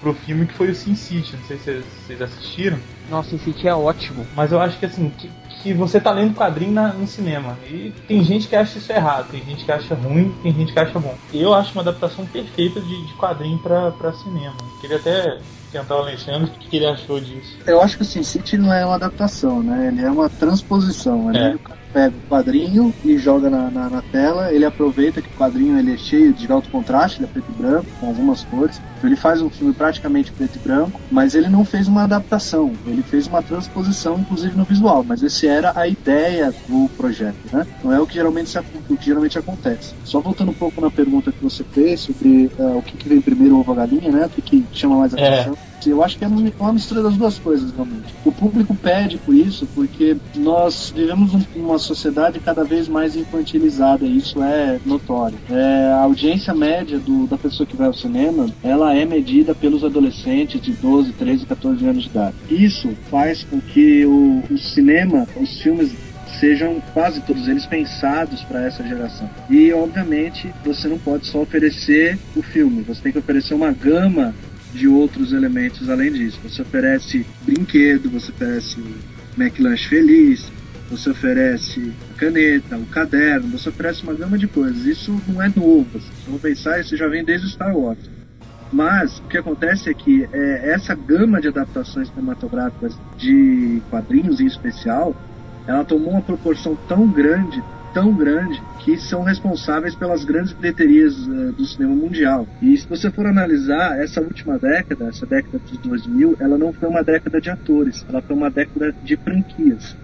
pro filme, que foi o Sin City. Não sei se vocês- assistiram. Nossa, esse sítio é ótimo. Mas eu acho que assim, que, que você tá lendo quadrinho na- no cinema. E tem gente que acha isso errado, tem gente que acha ruim, tem gente que acha bom. Eu acho uma adaptação perfeita de, de quadrinho pra, pra cinema. Queria até tentar o Alexandre o que que ele achou disso. Eu acho que o Sin City não é uma adaptação, né? Ele é uma transposição. Ali É. cara pega o quadrinho e joga na, na, na tela, ele aproveita que o quadrinho ele é cheio de alto contraste, ele é preto e branco, com algumas cores. Ele faz um filme praticamente preto e branco, mas ele não fez uma adaptação, ele fez uma transposição, inclusive no visual, mas esse era a ideia do projeto, né? Não é o que geralmente, se, o que geralmente acontece. Só voltando um pouco na pergunta que você fez sobre ah, o que, que vem primeiro, ovo ou a galinha, né? O que, que chama mais É. atenção. Eu acho que é uma mistura das duas coisas, realmente. O público pede por isso, porque nós vivemos um- uma sociedade cada vez mais infantilizada, e isso é notório. É, a audiência média do- da pessoa que vai ao cinema, ela é medida pelos adolescentes de 12, 13, 14 anos de idade. Isso faz com que o, o cinema, os filmes sejam quase todos eles pensados para essa geração. E obviamente você não pode só oferecer o filme, você tem que oferecer uma gama de outros elementos além disso. Você oferece brinquedo, você oferece McLanche Feliz, você oferece a caneta, o caderno, você oferece uma gama de coisas. Isso não é novo. Se você for pensar, isso já vem desde o Star Wars. Mas o que acontece é que é, essa gama de adaptações cinematográficas de quadrinhos em especial, ela tomou uma proporção tão grande, tão grande, que são responsáveis pelas grandes bilheterias eh, do cinema mundial. E se você for analisar essa última década, essa década de 2000, ela não foi uma década de atores, ela foi uma década de franquias.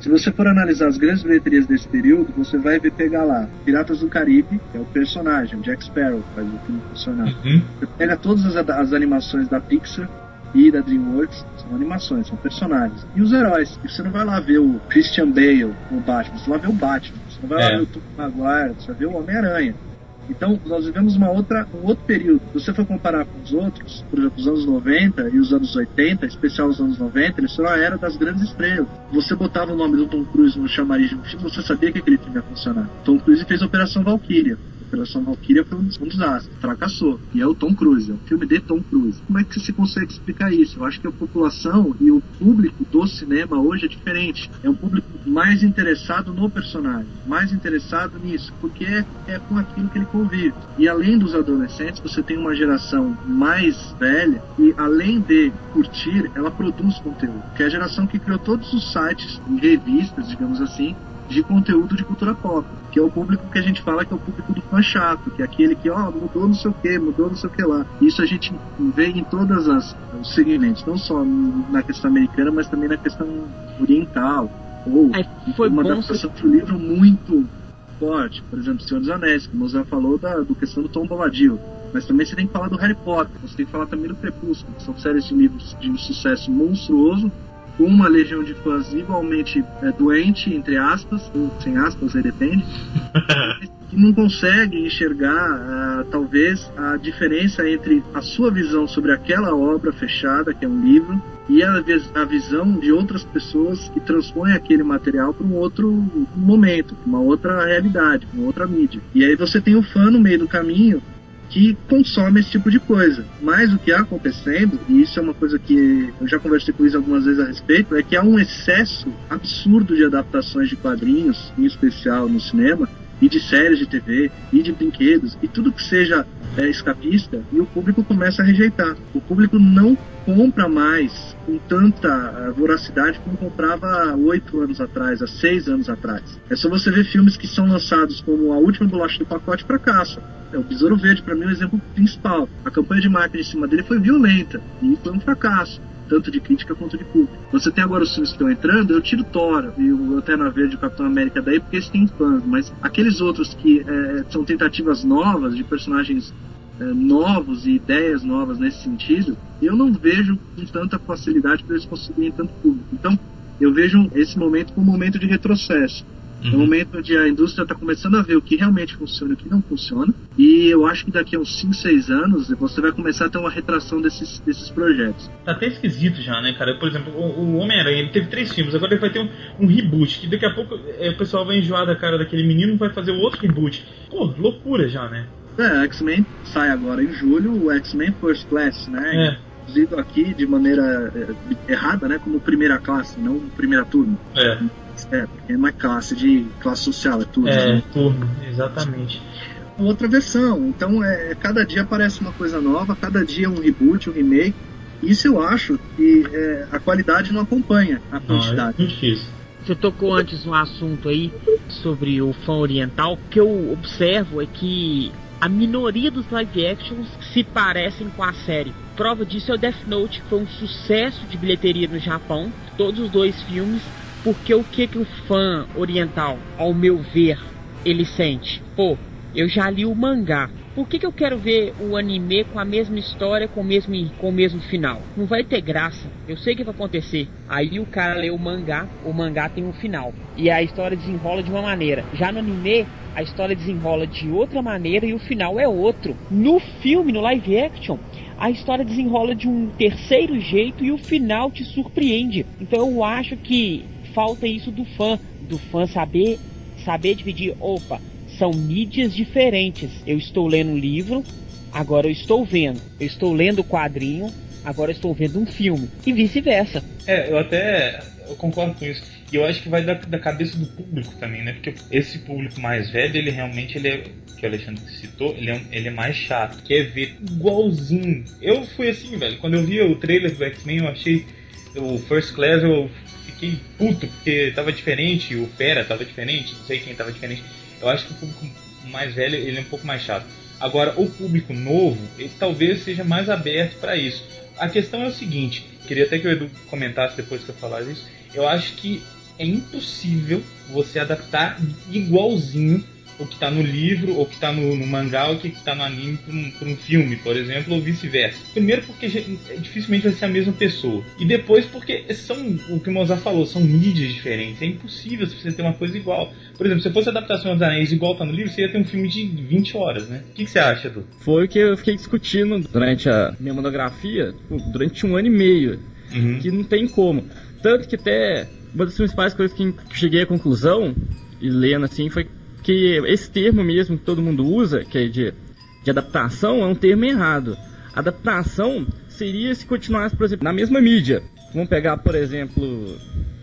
Se você for analisar as grandes bilheterias desse período, você vai ver pegar lá Piratas do Caribe, que é o personagem, o Jack Sparrow, que faz o filme funcionar. Você pega todas as, as animações da Pixar e da DreamWorks, são animações, são personagens. E os heróis. E você não vai lá ver o Christian Bale, o Batman, você vai ver o Batman. Você não vai lá É. ver o Tom Maguire, você vai ver o Homem-Aranha. Então, nós vivemos uma outra, um outro período. Se você for comparar com os outros, por exemplo, os anos 90 e os anos 80, em especial os anos 90, eles foram a era das grandes estrelas. Você botava o nome do Tom Cruise no chamariz de um filme, você sabia que aquele filme ia funcionar. Tom Cruise fez Operação Valkyria. Operação Valkyria foi um desastre, fracassou. E é o Tom Cruise, é um filme de Tom Cruise. Como é que se consegue explicar isso? Eu acho que a população e o público do cinema hoje é diferente. É um público mais interessado no personagem, mais interessado nisso, porque é, é com aquilo que ele convive. E além dos adolescentes, você tem uma geração mais velha e além de curtir, ela produz conteúdo. Que é a geração que criou todos os sites e revistas, digamos assim, de conteúdo de cultura pop, que é o público que a gente fala que é o público do fã chato, que é aquele que, ó, mudou não sei o que, mudou não sei o que lá. Isso a gente vê em todas as os segmentos, não só na questão americana, mas também na questão oriental. Ou Aí foi uma adaptação de um livro muito forte, por exemplo, Senhor dos Anéis, como você falou da do questão do Tom Bombadil. Mas também você tem que falar do Harry Potter, você tem que falar também do Crepúsculo, que são séries de livros de um sucesso monstruoso, uma legião de fãs igualmente é, doente, entre aspas, ou sem aspas, aí depende, que não consegue enxergar, ah, talvez, a diferença entre a sua visão sobre aquela obra fechada, que é um livro, e a, a visão de outras pessoas que transpõem aquele material para um outro momento, uma outra realidade, uma outra mídia. E aí você tem o fã no meio do caminho que consome esse tipo de coisa. Mas o que está acontecendo, e isso é uma coisa que eu já conversei com isso algumas vezes a respeito, é que há um excesso absurdo de adaptações de quadrinhos, em especial no cinema, e de séries de TV, e de brinquedos, e tudo que seja é, escapista, e o público começa a rejeitar. O público não compra mais com tanta ah, voracidade como comprava há oito anos atrás, há seis anos atrás. É só você ver filmes que são lançados como A Última Bolacha do Pacote fracasso. É, o Besouro Verde, para mim, é o exemplo principal. A campanha de marketing em cima dele foi violenta e foi um fracasso tanto de crítica quanto de público. Você tem agora os filmes que estão entrando, eu tiro Thor e o Lanterna Verde e o Capitão América daí porque eles têm fãs, mas aqueles outros que é, são tentativas novas de personagens é, novos e ideias novas nesse sentido, eu não vejo com tanta facilidade para eles conseguirem tanto público. Então, eu vejo esse momento como um momento de retrocesso. É um momento onde a indústria está começando a ver o que realmente funciona e o que não funciona. E eu acho que daqui a uns 5, 6 anos você vai começar a ter uma retração desses, desses projetos. Tá até esquisito já, né, cara? Por exemplo, o, o Homem-Aranha, ele teve três filmes, agora ele vai ter um, um reboot, que daqui a pouco é, o pessoal vai enjoar da cara daquele menino e vai fazer o outro reboot. Pô, loucura já, né? É, X-Men sai agora em julho, o X-Men First Class, né? É. Traduzido aqui de maneira é, errada, né? Como primeira classe, não primeira turma. É, É, porque não é classe de classe social, é turma. é, né? turno, exatamente. Outra versão. Então, é, cada dia aparece uma coisa nova, cada dia um reboot, um remake. Isso eu acho que é, a qualidade não acompanha a Não, é quantidade. muito difícil. Você tocou antes um assunto aí sobre o fã oriental. O que eu observo é que a minoria dos live actions se parecem com a série. Prova disso é o Death Note, que foi um sucesso de bilheteria no Japão, todos os dois filmes. Porque o que, que o fã oriental, ao meu ver, ele sente? Pô, eu já li o mangá. Por que, que eu quero ver o anime com a mesma história, com o mesmo, com o mesmo final? Não vai ter graça. Eu sei que vai acontecer. Aí o cara lê o mangá, o mangá tem um final. E a história desenrola de uma maneira. Já no anime, a história desenrola de outra maneira e o final é outro. No filme, no live action, a história desenrola de um terceiro jeito e o final te surpreende. Então eu acho que falta isso do fã, do fã saber saber dividir, opa, são mídias diferentes. Eu estou lendo um livro, agora eu estou vendo. Eu estou lendo o quadrinho, agora eu estou vendo um filme. E vice-versa. É, eu até eu concordo com isso. E eu acho que vai da, da cabeça do público também, né? Porque esse público mais velho, ele realmente ele é, que o Alexandre citou, ele é, ele é mais chato. Quer ver igualzinho. Eu fui assim, velho. Quando eu vi o trailer do X-Men, eu achei o First Class, eu fiquei puto, porque tava diferente, o Fera tava diferente, não sei quem tava diferente. Eu acho que o público mais velho, ele é um pouco mais chato. Agora, o público novo, ele talvez seja mais aberto para isso. A questão é o seguinte, queria até que o Edu comentasse depois que eu falar isso. Eu acho que é impossível você adaptar igualzinho o que tá no livro, ou que tá no, no mangá, ou que tá no anime por um, um filme, por exemplo, ou vice-versa. Primeiro porque dificilmente vai ser a mesma pessoa. E depois porque são, o que o Mozart falou, são mídias diferentes. É impossível você ter uma coisa igual. Por exemplo, se fosse a adaptação dos Anéis igual tá no livro, você ia ter um filme de 20 horas, né? O que, que você acha, Edu? Foi o que eu fiquei discutindo durante a minha monografia, durante um ano e meio. Uhum. Que não tem como. Tanto que até uma das principais coisas que cheguei à conclusão, e lendo assim, foi que esse termo mesmo que todo mundo usa, que é de, de adaptação, é um termo errado. Adaptação seria se continuasse, por exemplo, na mesma mídia. Vamos pegar, por exemplo,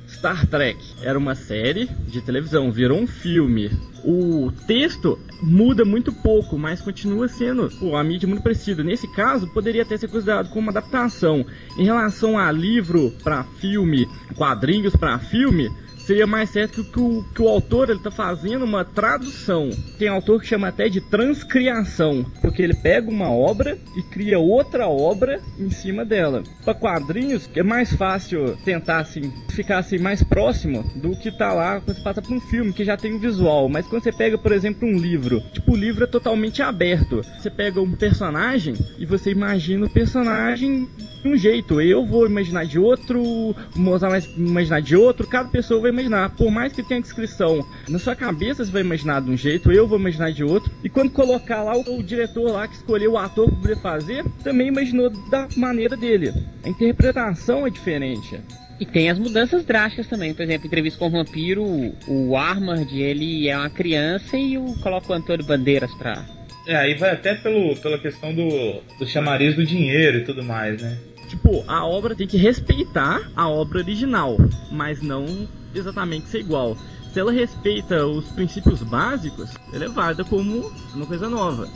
Star Trek. Era uma série de televisão, virou um filme. O texto muda muito pouco, mas continua sendo pô, a mídia muito parecida. Nesse caso, poderia até ser considerado como uma adaptação. Em relação a livro para filme, quadrinhos para filme, seria mais certo que, o, que o autor ele tá fazendo uma tradução. Tem autor que chama até de transcriação, porque ele pega uma obra e cria outra obra em cima dela. Para quadrinhos é mais fácil tentar assim ficar assim mais próximo do que tá lá quando você passa para um filme que já tem o visual, mas quando você pega, por exemplo, um livro, tipo o livro é totalmente aberto. Você pega um personagem e você imagina o personagem de um jeito. Eu vou imaginar de outro, o Mozart vai imaginar de outro, cada pessoa vai imaginar. Por mais que tenha descrição na sua cabeça, você vai imaginar de um jeito, eu vou imaginar de outro. E quando colocar lá o, o diretor lá que escolheu o ator para poder fazer, também imaginou da maneira dele. A interpretação é diferente. E tem as mudanças drásticas também. Por exemplo, entrevista com o vampiro, o Armand, ele é uma criança e o coloca o Antônio Bandeiras pra. É, aí vai até pelo, pela questão do, do chamariz do dinheiro e tudo mais, né? Tipo, a obra tem que respeitar a obra original, mas não exatamente ser igual. Se ela respeita os princípios básicos, ela é válida como uma coisa nova.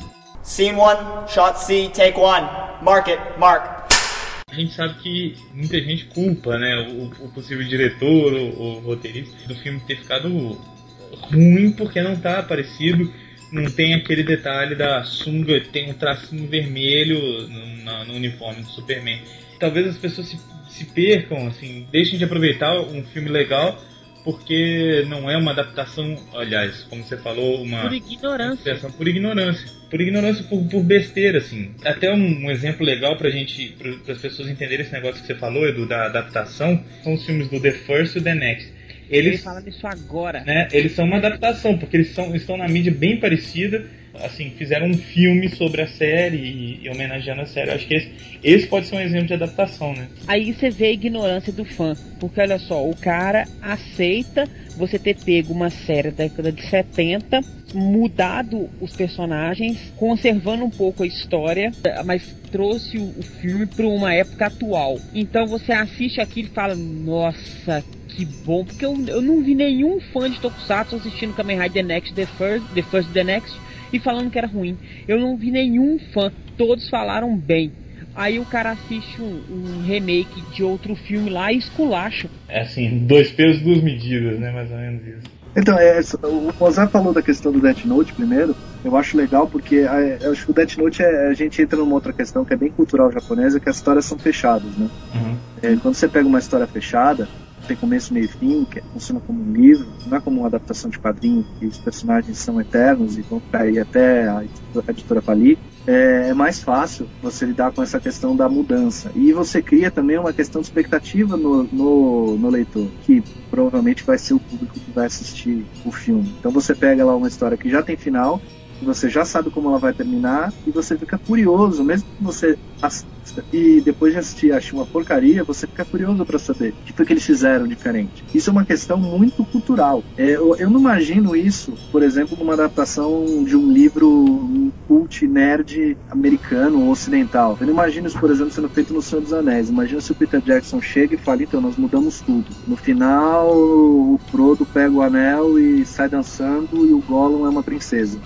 Scene 1, shot C, take 1. Mark it, mark. A gente sabe que muita gente culpa, né, o, o possível diretor, o, o, roteirista do filme ter ficado ruim porque não tá parecido, não tem aquele detalhe da sunga, tem um tracinho vermelho no, no uniforme do Superman. Talvez as pessoas se, se percam, assim, deixem de aproveitar um filme legal porque não é uma adaptação, aliás, como você falou, uma por ignorância, por ignorância, por ignorância, por, por besteira, assim. Até um, um exemplo legal pra gente, para as pessoas entenderem esse negócio que você falou, Edu, da adaptação, são os filmes do The First e The Next. Eles, fala disso agora. Né, eles são uma adaptação, porque eles são, estão na mídia bem parecida, assim, fizeram um filme sobre a série e, e homenageando a série. Eu acho que esse, esse pode ser um exemplo de adaptação, né? Aí você vê a ignorância do fã, porque olha só, o cara aceita você ter pego uma série da década de 70, mudado os personagens, conservando um pouco a história, mas trouxe o, filme para uma época atual. Então você assiste aquilo e fala: Nossa, que bom, porque eu, eu não vi nenhum fã de Tokusatsu assistindo Kamen Rider The Next, The First, The First, The Next e falando que era ruim. Eu não vi nenhum fã, todos falaram bem. Aí o cara assiste um, um, remake de outro filme lá e esculacha. É assim, dois pesos, duas medidas, né? Mais ou menos isso. Então, é, o Mozart falou da questão do Death Note primeiro. Eu acho legal porque é, eu acho que o Death Note é, a gente entra numa outra questão que é bem cultural japonesa, que as histórias são fechadas, né? Uhum. É, quando você pega uma história fechada, tem começo, meio e fim, que funciona como um livro, não é como uma adaptação de quadrinho, que os personagens são eternos e vão cair até a editora Pali. É, é mais fácil você lidar com essa questão da mudança. E você cria também uma questão de expectativa no, no, no leitor, que provavelmente vai ser o público que vai assistir o filme. Então você pega lá uma história que já tem final, você já sabe como ela vai terminar e você fica curioso, mesmo que você assista e depois de assistir ache uma porcaria, você fica curioso para saber o que foi que eles fizeram diferente. Isso é uma questão muito cultural. É, eu, eu, não imagino isso, por exemplo, numa adaptação de um livro cult nerd americano ou ocidental. Eu não imagino isso, por exemplo, sendo feito no Senhor dos Anéis. Imagina se o Peter Jackson chega e fala, então nós mudamos tudo. No final, o Frodo pega o anel e sai dançando e o Gollum é uma princesa.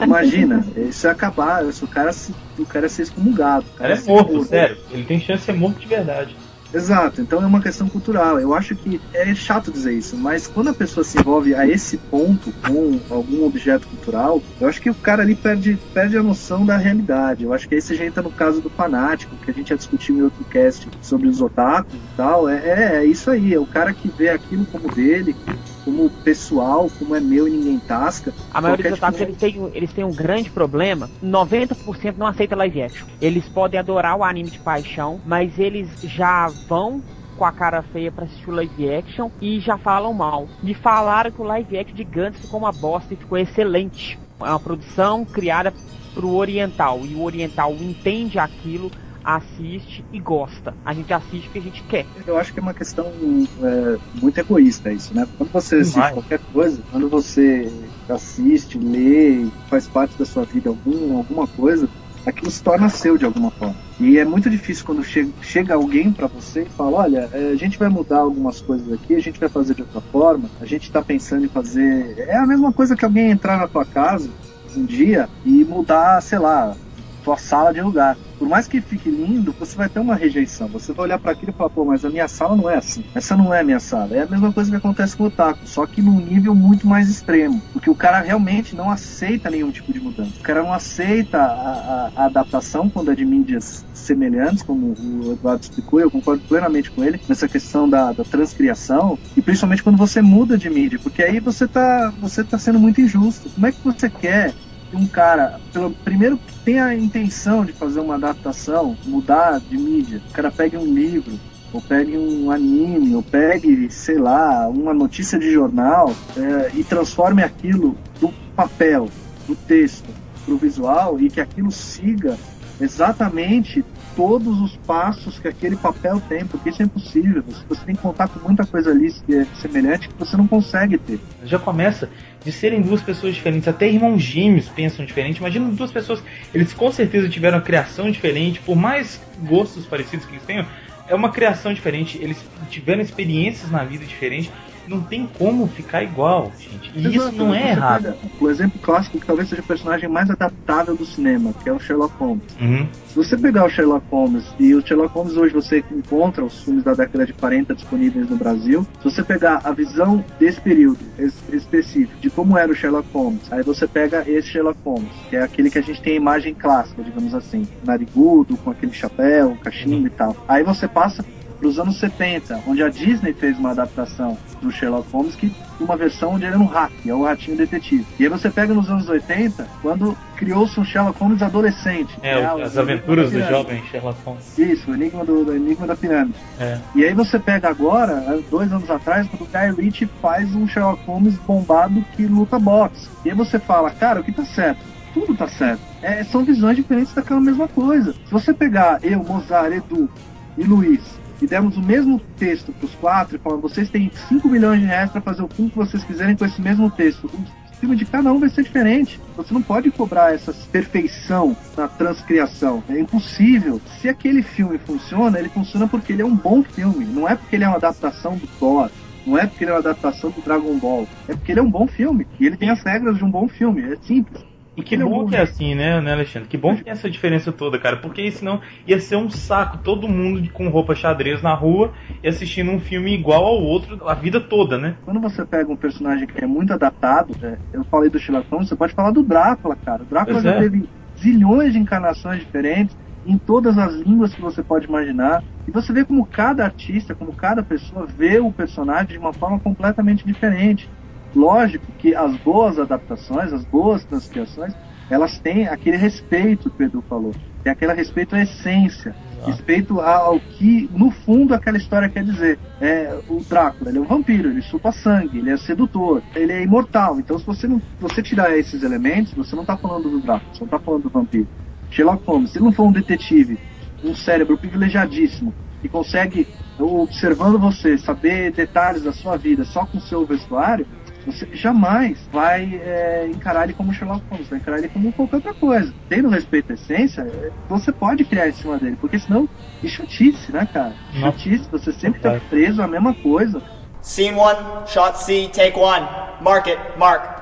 Imagina, isso acabar, o cara, o cara ser excomungado. O cara é morto, sério. Ele tem chance de ser morto de verdade. Exato, então é uma questão cultural. Eu acho que é chato dizer isso, mas quando a pessoa se envolve a esse ponto com algum objeto cultural, eu acho que o cara ali perde, perde a noção da realidade. Eu acho que aí você já entra no caso do fanático, que a gente já discutiu em outro cast sobre os otakus e tal. É, é, é isso aí, é o cara que vê aquilo como dele, como pessoal, como é meu e ninguém tasca. A maioria dos qualquer otakus eles têm, eles têm um grande problema. 90% não aceita live action. Eles podem adorar o anime de paixão, mas eles já vão com a cara feia pra assistir o live action e já falam mal. Me falaram que o live action de Gantz ficou uma bosta e ficou excelente. É uma produção criada pro oriental e o oriental entende aquilo, assiste e gosta. A gente assiste o que a gente quer. Eu acho que é uma questão é, muito egoísta isso, né? Quando você assiste Vai. qualquer coisa, quando você assiste, lê, faz parte da sua vida algum, alguma coisa, aquilo se torna seu de alguma forma. E é muito difícil quando chega, chega alguém pra você e fala, olha, é, a gente vai mudar algumas coisas aqui, a gente vai fazer de outra forma, a gente tá pensando em fazer... É a mesma coisa que alguém entrar na tua casa um dia e mudar, sei lá, tua sala de lugar. Por mais que fique lindo, você vai ter uma rejeição. Você vai olhar para aquilo e falar, pô, mas a minha sala não é assim. Essa não é a minha sala. É a mesma coisa que acontece com o Otaku, só que num nível muito mais extremo. Porque o cara realmente não aceita nenhum tipo de mudança. O cara não aceita a, a- a adaptação quando é de mídias semelhantes, como o Eduardo explicou, eu concordo plenamente com ele, nessa questão da, da transcriação, e principalmente quando você muda de mídia, porque aí você tá, você tá sendo muito injusto. Como é que você quer que um cara, pelo, primeiro que tem a intenção de fazer uma adaptação, mudar de mídia, o cara pegue um livro, ou pegue um anime, ou pegue, sei lá, uma notícia de jornal é, e transforme aquilo do papel, do texto, para o visual e que aquilo siga exatamente todos os passos que aquele papel tem, porque isso é impossível. Você, tem que contar com muita coisa ali que é semelhante que você não consegue ter. Já começa de serem duas pessoas diferentes, até irmãos gêmeos pensam diferente. Imagina duas pessoas, eles com certeza tiveram uma criação diferente, por mais gostos parecidos que eles tenham, é uma criação diferente, eles tiveram experiências na vida diferentes. Não tem como ficar igual, gente. E isso Exato, não é errado. O exemplo clássico que talvez seja o personagem mais adaptável do cinema, que é o Sherlock Holmes. Uhum. Se você pegar o Sherlock Holmes, e o Sherlock Holmes hoje você encontra os filmes da década de 40 disponíveis no Brasil, se você pegar a visão desse período es- específico, de como era o Sherlock Holmes, aí você pega esse Sherlock Holmes, que é aquele que a gente tem a imagem clássica, digamos assim, narigudo, com aquele chapéu, cachimbo e tal. Aí você passa para os anos 70, onde a Disney fez uma adaptação do Sherlock Holmes, que uma versão onde ele era um hack, é o ratinho detetive. E aí você pega nos anos 80, quando criou-se um Sherlock Holmes adolescente. É, né, as Enigma aventuras do jovem Sherlock Holmes. Isso, o enigma, do, do enigma da pirâmide. É. E aí você pega agora, dois anos atrás, quando o Guy Ritchie faz um Sherlock Holmes bombado que luta boxe. E aí você fala, cara, o que tá certo? Tudo tá certo. É, são visões diferentes daquela mesma coisa. Se você pegar eu, Mozart, Edu e Luiz e dermos o mesmo texto pros quatro e falar, vocês têm 5 milhões de reais para fazer o filme que vocês quiserem com esse mesmo texto. O filme de cada um vai ser diferente. Você não pode cobrar essa perfeição na transcriação. É impossível. Se aquele filme funciona, ele funciona porque ele é um bom filme. Não é porque ele é uma adaptação do Thor. Não é porque ele é uma adaptação do Dragon Ball. É porque ele é um bom filme. E ele tem as regras de um bom filme. É simples. E que bom que é assim, né, né, Alexandre? Que bom que tem essa diferença toda, cara. Porque senão ia ser um saco todo mundo com roupa xadrez na rua e assistindo um filme igual ao outro a vida toda, né? Quando você pega um personagem que é muito adaptado, né, eu falei do Sherlock Holmes, você pode falar do Drácula, cara. O Drácula Pois já é. teve zilhões de encarnações diferentes em todas as línguas que você pode imaginar. E você vê como cada artista, como cada pessoa vê o personagem de uma forma completamente diferente. Lógico que as boas adaptações, as boas transcriações, elas têm aquele respeito que o Edu falou. Tem aquele respeito à essência, respeito ao que, no fundo, aquela história quer dizer. É, o Drácula, ele é um vampiro, ele chupa sangue, ele é sedutor, ele é imortal. Então, se você não você tirar esses elementos, você não está falando do Drácula, você não está falando do vampiro. Sherlock Holmes, se ele não for um detetive, um cérebro privilegiadíssimo, que consegue, observando você, saber detalhes da sua vida só com o seu vestuário, você jamais vai é, encarar ele como Sherlock Holmes, vai encarar ele como qualquer outra coisa. Tendo respeito à essência, é, você pode criar em cima dele, porque senão é chutice, né, cara? Nossa. Chutice, você sempre tá preso à mesma coisa. Scene one, shot C, take one. Mark it, mark.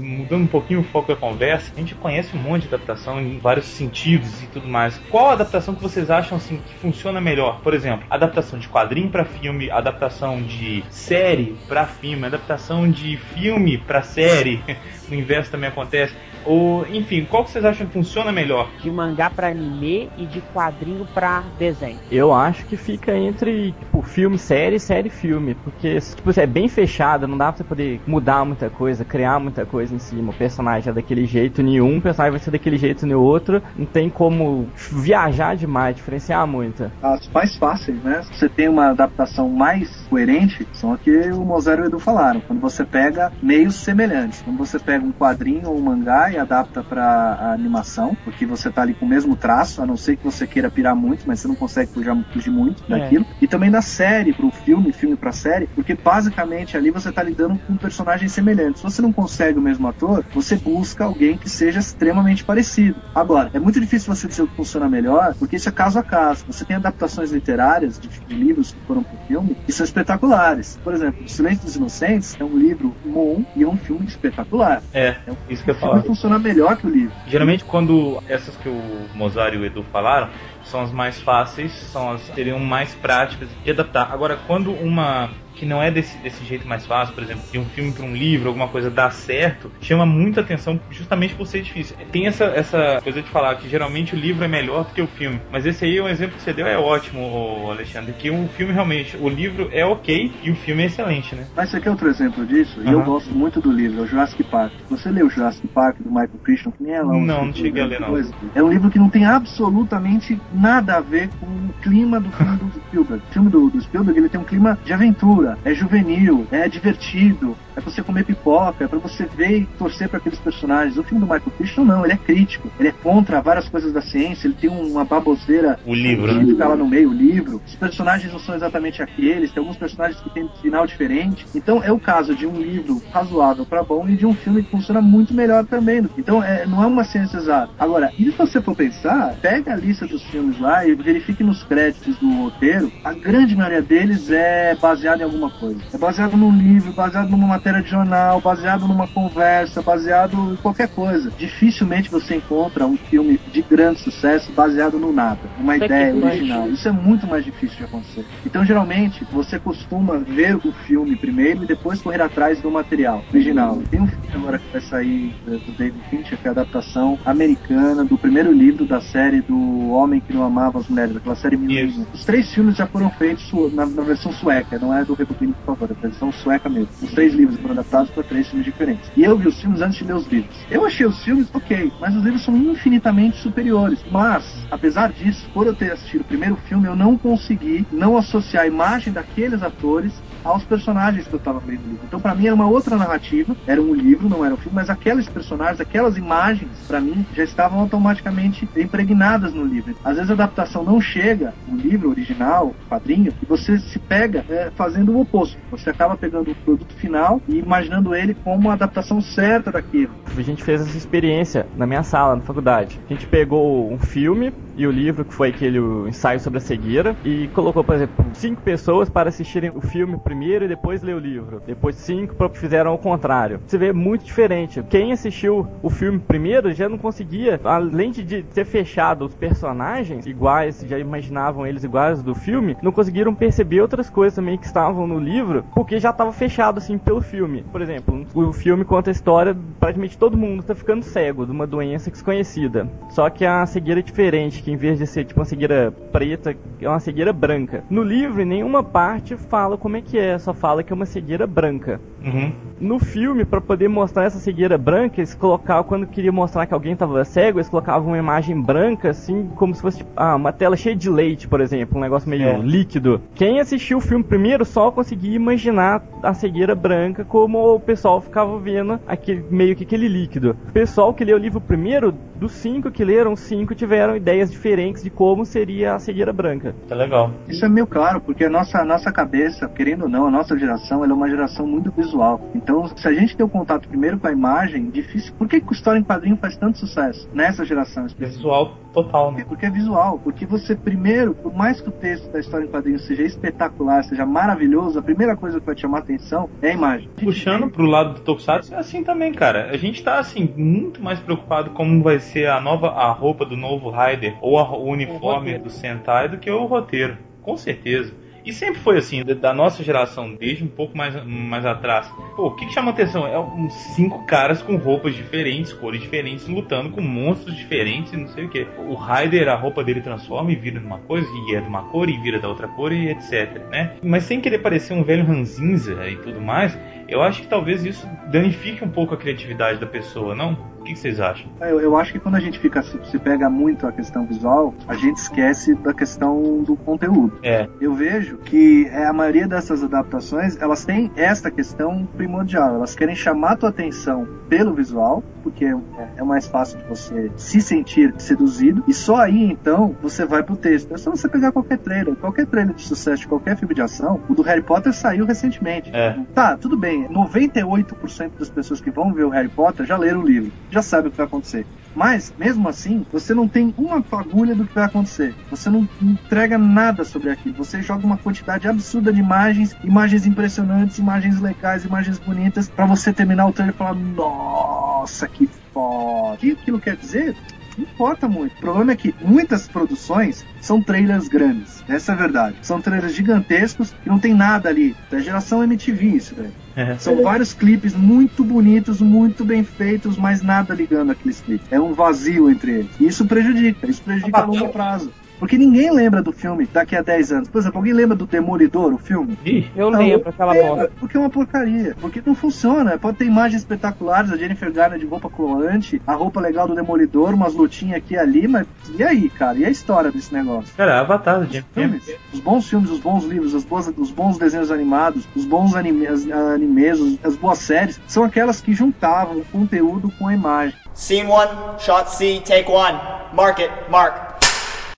Mudando um pouquinho o foco da conversa, a gente conhece um monte de adaptação em vários sentidos e tudo mais. Qual adaptação que vocês acham assim que funciona melhor? Por exemplo, adaptação de quadrinho para filme, adaptação de série para filme, adaptação de filme para série. o inverso também acontece. Ou, enfim, qual que vocês acham que funciona melhor? De mangá para anime e de quadrinho para desenho. Eu acho que fica entre tipo, filme, série, série, filme. Porque tipo, é bem fechado, não dá pra você poder mudar muita coisa, criar muita coisa em cima. O personagem é daquele jeito nenhum, o personagem vai ser daquele jeito no outro. Não tem como viajar demais, diferenciar muito. As mais fáceis, né? Você tem uma adaptação mais coerente, são a que o Mozart e o Edu falaram. Quando você pega meios semelhantes. Quando você pega um quadrinho ou um mangá e adapta para animação, porque você tá ali com o mesmo traço, a não ser que você queira pirar muito, mas você não consegue fugir, fugir muito É. daquilo. E também da série pro filme, filme pra série, porque basicamente ali você tá lidando com personagens semelhantes. Se você não consegue o mesmo ator, você busca alguém que seja extremamente parecido. Agora, é muito difícil você dizer o que funciona melhor, porque isso é caso a caso. Você tem adaptações literárias de, de livros que foram pro filme que são espetaculares. Por exemplo, O Silêncio dos Inocentes é um livro bom e é um filme espetacular. É, isso que eu ia O falar. filme funciona melhor que o livro. Geralmente quando essas que o Mozart e o Edu falaram são as mais fáceis, são as seriam mais práticas de adaptar. Agora, quando uma que não é desse, desse jeito mais fácil, por exemplo, de um filme para um livro, alguma coisa dá certo, chama muita atenção justamente por ser difícil. Tem essa, essa coisa de falar que geralmente o livro é melhor do que o filme, mas esse aí, o exemplo que você deu é ótimo, Alexandre, que o filme realmente, o livro é ok e o filme é excelente, né? Mas você quer outro exemplo disso? E eu gosto muito do livro, é o Jurassic Park. Você leu o Jurassic Park do Michael Crichton? Que nem é lá um Não, não cheguei a ler, não. coisa. É um livro que não tem absolutamente nada a ver com o clima do filme do Spielberg. O filme do, do Spielberg ele tem um clima de aventura, é juvenil, é divertido, é pra você comer pipoca, é pra você ver e torcer para aqueles personagens. O filme do Michael Crichton não, ele é crítico, ele é contra várias coisas da ciência, ele tem uma baboseira O livro, que né? fica lá no meio, o livro. Os personagens não são exatamente aqueles, tem alguns personagens que têm um final diferente. Então é o caso de um livro razoável para bom e de um filme que funciona muito melhor também. Então é, não é uma ciência exata. Agora, e se você for pensar, pega a lista dos filmes lá e verifique nos créditos do roteiro, a grande maioria deles é baseada em alguma coisa. É baseado num livro, baseado numa matéria de jornal, baseado numa conversa, baseado em qualquer coisa. Dificilmente você encontra um filme de grande sucesso baseado no nada, uma Até que ideia mais original. Isso é muito mais difícil de acontecer. Então, geralmente, você costuma ver o filme primeiro e depois correr atrás do material original. Tem um filme agora que vai sair eh, do David Fincher, que é a adaptação americana do primeiro livro da série do Homem que Não Amava as Mulheres, aquela série Isso. Livros. Os três filmes já foram feitos na, na versão sueca, não é do Rebobino, por favor, é a versão sueca mesmo. Os três livros foram adaptados para três filmes diferentes. E eu vi os filmes antes de ler os livros. Eu achei os filmes ok, mas os livros são infinitamente superiores. Mas, apesar disso, por eu ter assistido o primeiro filme, eu não consegui não associar a imagem daqueles atores aos personagens que eu estava lendo no livro. Então, para mim, era uma outra narrativa, era um livro, não era um filme, mas aqueles personagens, aquelas imagens, para mim, já estavam automaticamente impregnadas no livro. Às vezes a adaptação não chega no livro original, quadrinho, e você se pega é, fazendo o oposto. Você acaba pegando o produto final e imaginando ele como a adaptação certa daquilo. A gente fez essa experiência na minha sala, na faculdade. A gente pegou um filme e o livro, que foi aquele ensaio sobre a cegueira, e colocou, por exemplo, cinco pessoas para assistirem o filme primeiro e depois ler o livro. Depois cinco fizeram ao contrário. Você vê muito diferente. Quem assistiu o filme primeiro já não conseguia, além de- ter fechado os personagens iguais, já imaginavam eles iguais do filme, não conseguiram perceber outras coisas também que estavam no livro, porque já estava fechado assim pelo filme. Por exemplo, o filme conta a história praticamente todo mundo tá ficando cego de uma doença desconhecida. Só que a cegueira é diferente, que em vez de ser tipo uma cegueira preta, é uma cegueira branca. No livro, nenhuma parte fala como é que é, só fala que é uma cegueira branca. Uhum. No filme, pra poder mostrar essa cegueira branca, eles colocavam, quando queria mostrar que alguém tava cego, eles colocavam uma imagem branca, assim, como se fosse tipo, ah, uma tela cheia de leite, por exemplo, um negócio meio É. líquido. Quem assistiu o filme primeiro só conseguia imaginar a cegueira branca como o pessoal ficava vendo aquele, meio que aquele líquido. O pessoal que leu o livro primeiro, dos cinco que leram, cinco tiveram ideias diferentes de como seria a cegueira branca. Tá legal. Isso é meio claro, porque a nossa, a nossa cabeça, querendo ou não, a nossa geração, ela é uma geração muito visual. Então, se a gente tem o contato primeiro com a imagem, difícil. Por que, que o história em quadrinho faz tanto sucesso nessa geração? Visual total, né? Porque é visual. Porque você, primeiro, por mais que o texto da história em quadrinho seja espetacular, seja maravilhoso, a primeira coisa que vai te chamar a atenção é a imagem. Puxando pro lado do Tokusatsu, é assim também, cara. A gente tá, assim, muito mais preocupado como vai ser a nova a roupa do novo Rider ou a, o uniforme roteiro. do Sentai do que o roteiro. Com certeza. E sempre foi assim, da- nossa geração, desde um pouco mais, mais atrás. Pô, o que, que chama atenção? É uns cinco caras com roupas diferentes, cores diferentes, lutando com monstros diferentes e não sei o que. O Raider, a roupa dele transforma e vira numa coisa, e é de uma cor, e vira da outra cor, e etc, né? Mas sem querer parecer um velho ranzinza e tudo mais, eu acho que talvez isso danifique um pouco a criatividade da pessoa, não? O que, vocês acham? Eu, eu acho que quando a gente fica se se pega muito a questão visual, a gente esquece da questão do conteúdo. É. Eu vejo que é, a maioria dessas adaptações, elas têm esta questão primordial. Elas querem chamar a tua atenção pelo visual, porque é, é mais fácil de você se sentir seduzido, e só aí então você vai pro texto. É só você pegar qualquer trailer, qualquer trailer de sucesso de qualquer filme de ação. O do Harry Potter saiu recentemente. É. Tá, tudo bem. 98% das pessoas que vão ver o Harry Potter já leram o livro, já sabem o que vai acontecer. Mas, mesmo assim, você não tem uma fagulha do que vai acontecer. Você não entrega nada sobre aquilo. Você joga uma quantidade absurda de imagens, imagens impressionantes, imagens legais, imagens bonitas, pra você terminar o trailer e falar: Nossa, que foda. O que aquilo quer dizer? Não importa muito. O problema é que muitas produções são trailers grandes. Essa é a verdade. São trailers gigantescos e não tem nada ali. Da geração MTV, isso, velho. É. São vários clipes muito bonitos, muito bem feitos, mas nada ligando aqueles clipes. É um vazio entre eles. E isso prejudica, isso prejudica a longo prazo. Porque ninguém lembra do filme daqui a 10 anos. Por exemplo, alguém lembra do Demolidor, o filme? Ih, Eu Não, lembro aquela bosta. Porque é uma porcaria. Porque não funciona. Pode ter imagens espetaculares, a Jennifer Garner de roupa colorante, a roupa legal do Demolidor, umas lutinhas aqui e ali, mas e aí, cara? E a história desse negócio? cara, Avatar, gente. filmes, os bons filmes, os bons livros, as boas, os bons desenhos animados, os bons anime, as- animes, os- as boas séries, são aquelas que juntavam o conteúdo com a imagem. Scene 1, shot C, take 1. Mark it, mark.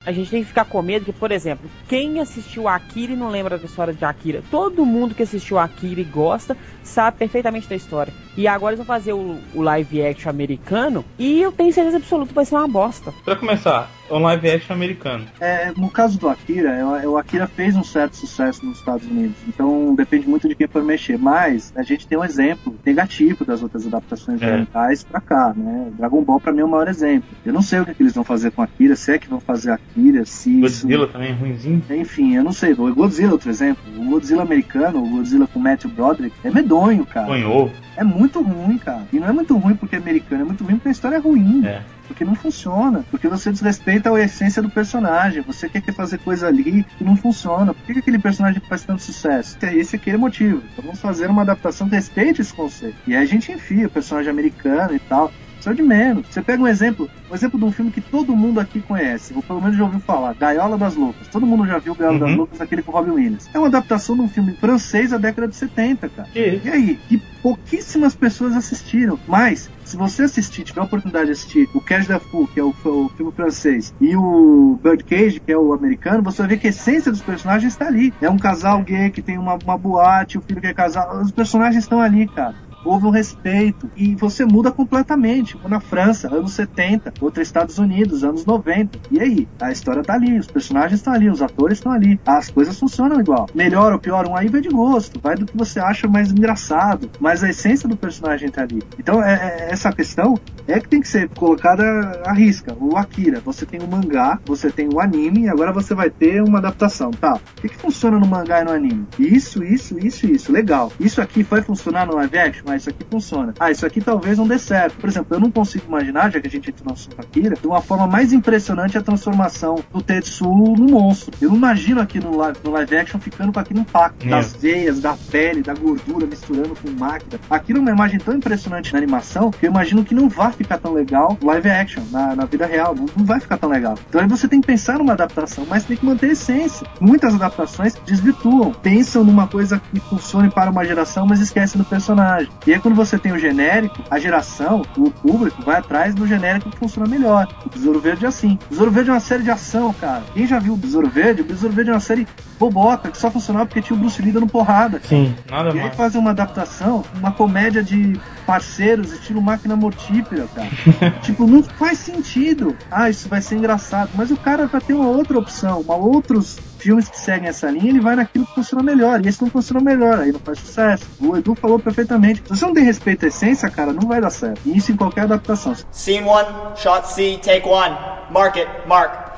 A gente tem que ficar com medo que, por exemplo, quem assistiu Akira e não lembra da história de Akira, todo mundo que assistiu Akira e gosta sabe perfeitamente da história. E agora eles vão fazer o, o live action americano e eu tenho certeza absoluta que vai ser uma bosta. Pra começar, um live action americano. É, no caso do Akira, o Akira fez um certo sucesso nos Estados Unidos, então depende muito de quem for mexer. Mas a gente tem um exemplo negativo das outras adaptações É. orientais pra cá, né? Dragon Ball pra mim é o maior exemplo. Eu não sei o que, que eles vão fazer com Akira, se é que vão fazer Akira, se isso- Godzilla também é ruimzinho. Enfim, eu não sei. O Godzilla, outro exemplo. O Godzilla americano, o Godzilla com Matthew Broderick, é medonho, cara. Ovo. É muito ruim, cara. E não é muito ruim porque é americano, é muito ruim porque a história é ruim. É. Porque não funciona. Porque você desrespeita a essência do personagem. Você quer que fazer coisa ali que não funciona. Por que, que aquele personagem faz tanto sucesso? Esse aqui é o motivo. Então vamos fazer uma adaptação que respeite esse conceito. E aí a gente enfia o personagem americano e tal. Isso é o de menos. Você pega um exemplo, um exemplo de um filme que todo mundo aqui conhece, ou pelo menos já ouviu falar, Gaiola das Loucas. Todo mundo já viu Gaiola Uhum. das Loucas, aquele com Robin Williams. É uma adaptação de um filme francês da década de 70, cara. Que E aí? Que pouquíssimas pessoas assistiram. Mas, se você assistir, tiver a oportunidade de assistir o Cage da Fou, que é o, o filme francês, e o Birdcage, que é o americano, você vai ver que a essência dos personagens está ali. É um casal gay que tem uma, uma boate, o filho que é casal. Os personagens estão ali, cara. Houve um respeito e você muda completamente. Na França, anos 70, outra Estados Unidos, anos 90. E aí? A história tá ali, os personagens estão ali, os atores estão ali. As coisas funcionam igual. Melhor ou pior, um aí vai de gosto, vai do que você acha mais engraçado. Mas a essência do personagem tá ali. Então, é, é- essa questão é que tem que ser colocada à risca. O Akira, você tem o mangá, você tem o anime, agora você vai ter uma adaptação. Tá, o que, que funciona no mangá e no anime? Isso, isso, isso, isso. Legal. Isso aqui vai funcionar no live action? Ah, isso aqui funciona. Ah, isso aqui talvez não dê certo. Por exemplo, eu não consigo imaginar, já que a gente entra no assunto Akira, de uma forma mais impressionante a transformação do Tetsuo no monstro. Eu não imagino aqui no live, no live action ficando com aquele impacto É. das veias, da pele, da gordura misturando com máquina. Aquilo é uma imagem tão impressionante na animação que eu imagino que não vai ficar tão legal live action, na, na vida real. Não, não vai ficar tão legal. Então aí você tem que pensar numa adaptação, mas tem que manter a essência. Muitas adaptações desvirtuam, pensam numa coisa que funcione para uma geração, mas esquecem do personagem. E aí quando você tem o genérico, a geração, o público, vai atrás do genérico que funciona melhor. O Besouro Verde é assim. O Besouro Verde é uma série de ação, cara. Quem já viu o Besouro Verde? O Besouro Verde é uma série boboca, que só funcionava porque tinha o Bruce Lee dando porrada. Sim, nada E aí mais. fazer uma adaptação, uma comédia de parceiros, estilo máquina mortífera, cara. tipo, não faz sentido. Ah, isso vai ser engraçado. Mas o cara vai ter uma outra opção, uma outros filmes que seguem essa linha, ele vai naquilo que funciona melhor. E esse não funciona melhor, aí não faz sucesso. O Edu falou perfeitamente. Se você não tem respeito à essência, cara, não vai dar certo. E isso em qualquer adaptação. Scene 1, shot C, take 1. Mark it, mark.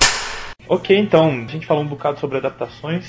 Ok, então, a gente falou um bocado sobre adaptações,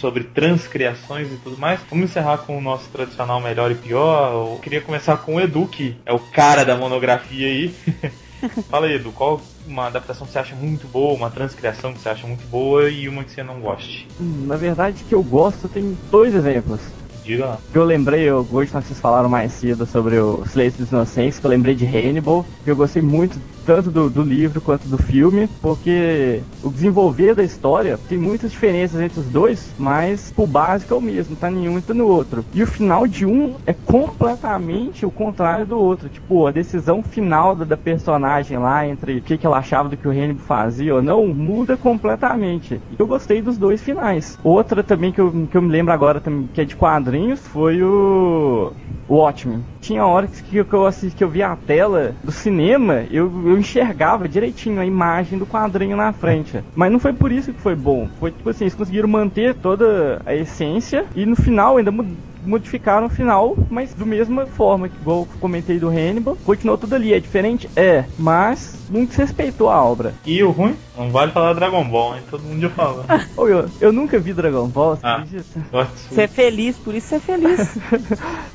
sobre transcriações e tudo mais. Vamos encerrar com o nosso tradicional melhor e pior. Eu queria começar com o Edu, que é o cara da monografia aí. Fala aí, Edu, qual uma adaptação que você acha muito boa, uma transcriação que você acha muito boa e uma que você não goste? Hum, Na verdade, que eu gosto, tem dois exemplos. Diga lá. Eu lembrei, eu, hoje quando vocês falaram mais cedo sobre o Silêncio dos Inocentes, que eu lembrei de Hannibal, que eu gostei muito tanto do, do livro quanto do filme, porque o desenvolver da história tem muitas diferenças entre os dois, mas o básico é o mesmo, tá nenhum e tá no outro. E o final de um é completamente o contrário do outro. Tipo, a decisão final da, da personagem lá, entre o que, que ela achava do que o Hannibal fazia ou não, muda completamente. Eu gostei dos dois finais. Outra também que eu, que eu me lembro agora, também, que é de quadrinhos, foi o Watchmen. Tinha horas que, que eu assisti, que eu via a tela do cinema, eu, eu enxergava direitinho a imagem do quadrinho na frente. Mas não foi por isso que foi bom. Foi tipo assim, eles conseguiram manter toda a essência e no final ainda mu- modificaram o final, mas da mesma forma, que igual eu comentei do Hannibal, continuou tudo ali. É diferente? É, mas não desrespeitou a obra. E o ruim? Não vale falar Dragon Ball, hein? Todo mundo já falou. Ô, eu, eu nunca vi Dragon Ball, você Ah. Você é feliz, por isso você é feliz.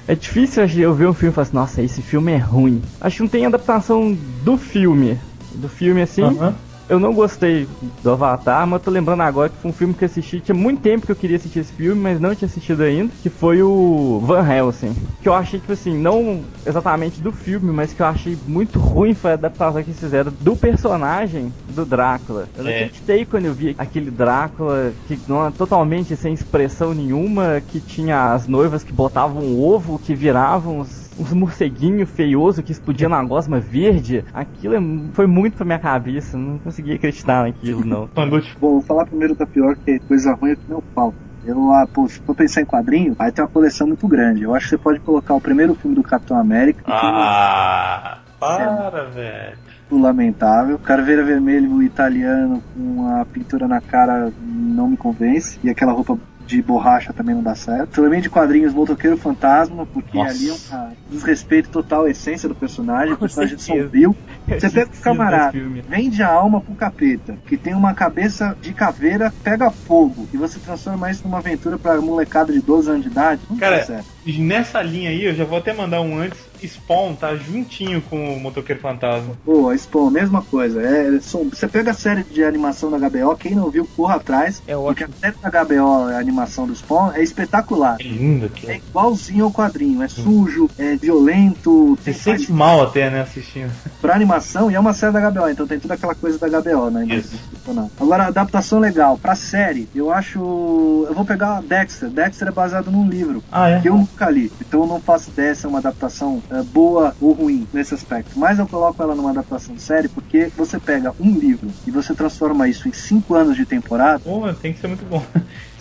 É difícil eu ver um filme e falar assim, nossa, esse filme é ruim. Acho que não tem adaptação do filme. Do filme assim. Aham. Eu não gostei do Avatar, mas eu tô lembrando agora que foi um filme que eu assisti. Tinha muito tempo que eu queria assistir esse filme, mas não tinha assistido ainda. Que foi o Van Helsing. Que eu achei, tipo assim, não exatamente do filme, mas que eu achei muito ruim foi a adaptação que eles fizeram do personagem do Drácula. Eu É. acreditei quando eu vi aquele Drácula que não totalmente sem expressão nenhuma, que tinha as noivas que botavam um ovo, que viravam os uns morceguinhos feiosos que explodiam na gosma verde, aquilo é- foi muito pra minha cabeça, não conseguia acreditar naquilo, não. Pangut. Bom, vou falar primeiro da pior, que é coisa ruim é que meu pau. Eu, ah, pô, se for pensar em quadrinho, aí tem uma coleção muito grande. Eu acho que você pode colocar o primeiro filme do Capitão América, Ah, para, velho. é lamentável. Caveira Vermelho italiano com a pintura na cara não me convence. E aquela roupa de borracha também não dá certo. Também de quadrinhos Motoqueiro Fantasma, porque Nossa. ali é um desrespeito total à essência do personagem, o personagem sombrio. Você pega o camarada, vende a alma pro capeta, que tem uma cabeça de caveira, pega fogo, e você transforma isso numa aventura pra molecada de 12 anos de idade, não Cara, dá certo. Nessa linha aí, eu já vou até mandar um antes. Spawn tá juntinho com o Motoqueiro Fantasma. Pô, Spawn, mesma coisa. É, som- você pega a série de animação da HBO, quem não viu, corra atrás. É Porque ótimo. a série da HBO, a animação do Spawn, é espetacular. É lindo É igualzinho ao quadrinho, é sujo, é violento, Você sente mal até, né, assistindo. pra animação e é uma série da HBO, então tem toda aquela coisa da HBO, né? Isso. Agora, adaptação legal, pra série, eu acho. Eu vou pegar Dexter. Dexter é baseado num livro. Ah, é? Que eu nunca li, então eu não faço ideia se é uma adaptação é, boa ou ruim nesse aspecto. Mas eu coloco ela numa adaptação de série porque você pega um livro e você transforma isso em cinco anos de temporada, Pô, tem que ser muito bom.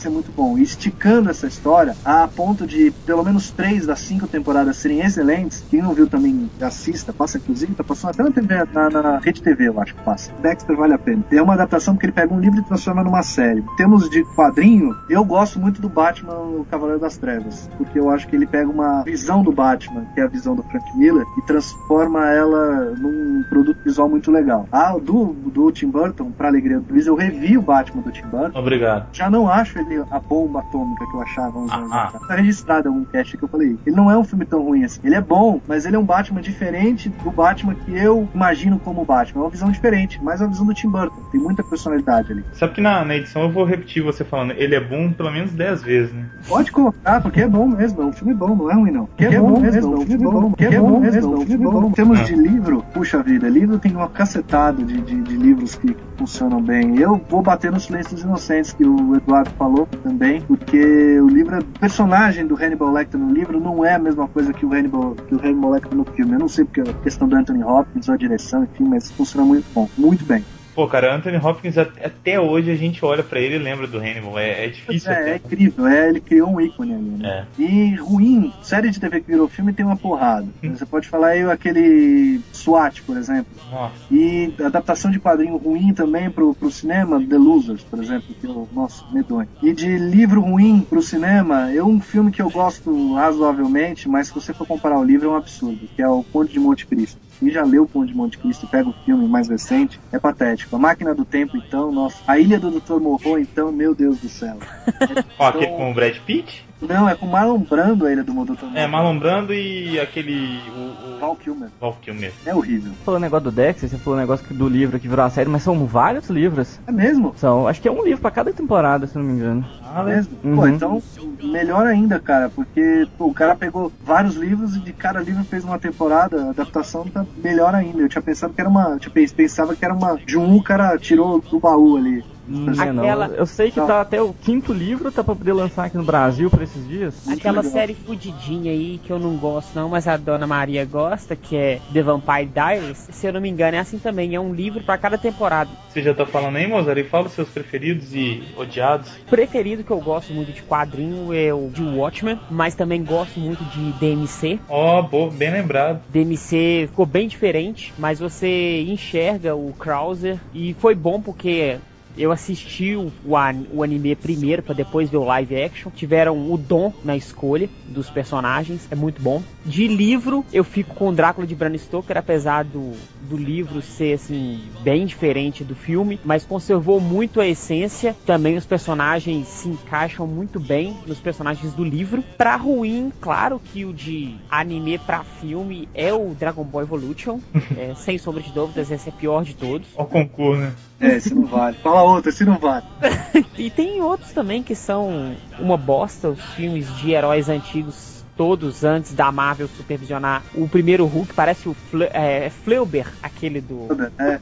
É muito bom. E esticando essa história a ponto de pelo menos três das cinco temporadas serem excelentes. Quem não viu também assista, passa inclusive, tá passando até na TV, na, na Rede TV, eu acho que passa. Dexter vale a pena. É uma adaptação porque ele pega um livro e transforma numa série. Em termos de quadrinho, eu gosto muito do Batman, o Cavaleiro das Trevas, porque eu acho que ele pega uma visão do Batman, que é a visão do Frank Miller, e transforma ela num produto visual muito legal. Ah, do, do Tim Burton, pra alegria do Luiz, eu revi o Batman do Tim Burton. Obrigado. Já não acho ele a bomba atômica que eu achava uns anos Ah, ah. atrás. Tá registrado algum cast que eu falei. Ele não é um filme tão ruim assim. Ele é bom, mas ele é um Batman diferente do Batman que eu imagino como Batman. É uma visão diferente, mas é uma visão do Tim Burton. Tem muita personalidade ali. Sabe que na, na edição eu vou repetir você falando, ele é bom pelo menos 10 vezes, né? Pode colocar, porque é bom mesmo. É um filme bom, não é ruim não. Porque é, bom, mesmo, é um filme bom, que é bom mesmo, o filme é bom. Em termos de livro, puxa vida, livro tem uma cacetada de, de, de livros que funcionam bem. Eu vou bater nos Silêncios Inocentes, que o Eduardo falou também, porque o livro, o personagem do Hannibal Lecter no livro não é a mesma coisa que o Hannibal, que o Hannibal Lecter no filme. Eu não sei porque é a questão do Anthony Hopkins, a direção, enfim, mas funciona muito bom, muito bem. Pô, cara, Anthony Hopkins, até hoje a gente olha pra ele e lembra do Hannibal. É, é difícil. É, é incrível. É, ele criou um ícone ali, né? É. E ruim, série de TV que virou filme tem uma porrada. Hum. Você pode falar aí aquele SWAT, por exemplo. Nossa. E adaptação de quadrinho ruim também pro, pro cinema, The Losers, por exemplo, que eu, nossa, medonho. E de livro ruim pro cinema, eu um filme que eu gosto razoavelmente, mas se você for comparar o livro é um absurdo, que é o Conde de Monte Cristo quem já leu o Conde de Monte Cristo e pega o filme mais recente, é patético. A Máquina do Tempo, então, nossa. A Ilha do Dr. Morro, então, meu Deus do céu. Ó, aquele com o Brad Pitt? Não, é com Marlon Brando a Ilha do Dr. Morro. É, Marlon Brando e aquele... O, o... Val Kilmer. Val Kilmer. É horrível. Você falou o negócio do Dexter, você falou o negócio do livro que virou a série, mas são vários livros. É mesmo? São, acho que é um livro pra cada temporada, se não me engano. Ah, mesmo? Uhum. Pô, então, melhor ainda, cara, porque pô, o cara pegou vários livros e de cada livro fez uma temporada, a adaptação tá melhor ainda. Eu tinha pensado que era uma. Tipo, pensava que era uma. De um o cara tirou do baú ali. Não, Aquela... Eu sei que tá até o quinto livro, tá pra poder lançar aqui no Brasil por esses dias. Aquela série fudidinha aí que eu não gosto não, mas a Dona Maria gosta, que é The Vampire Diaries. Se eu não me engano, é assim também. É um livro para cada temporada. Você já tá falando aí, Mozart? E fala os seus preferidos e odiados. Preferido que eu gosto muito de quadrinho é o de Watchmen, mas também gosto muito de DMC. Ó, oh, bem lembrado. DMC ficou bem diferente, mas você enxerga o Krauser e foi bom porque eu assisti o, o anime primeiro para depois ver o live action. Tiveram o dom na escolha dos personagens, é muito bom. De livro, eu fico com o Drácula de Bram Stoker, apesar do, do livro ser assim bem diferente do filme, mas conservou muito a essência. Também os personagens se encaixam muito bem nos personagens do livro. Para ruim, claro que o de anime para filme é o Dragon Ball Evolution, é, sem sombra de dúvidas, esse é pior de todos. O concurso, né? É, esse não vale. Fala outra, esse não vale. e tem outros também que são uma bosta, os filmes de heróis antigos todos antes da Marvel supervisionar o primeiro Hulk, parece o Fle é, Fleuber, aquele do. É.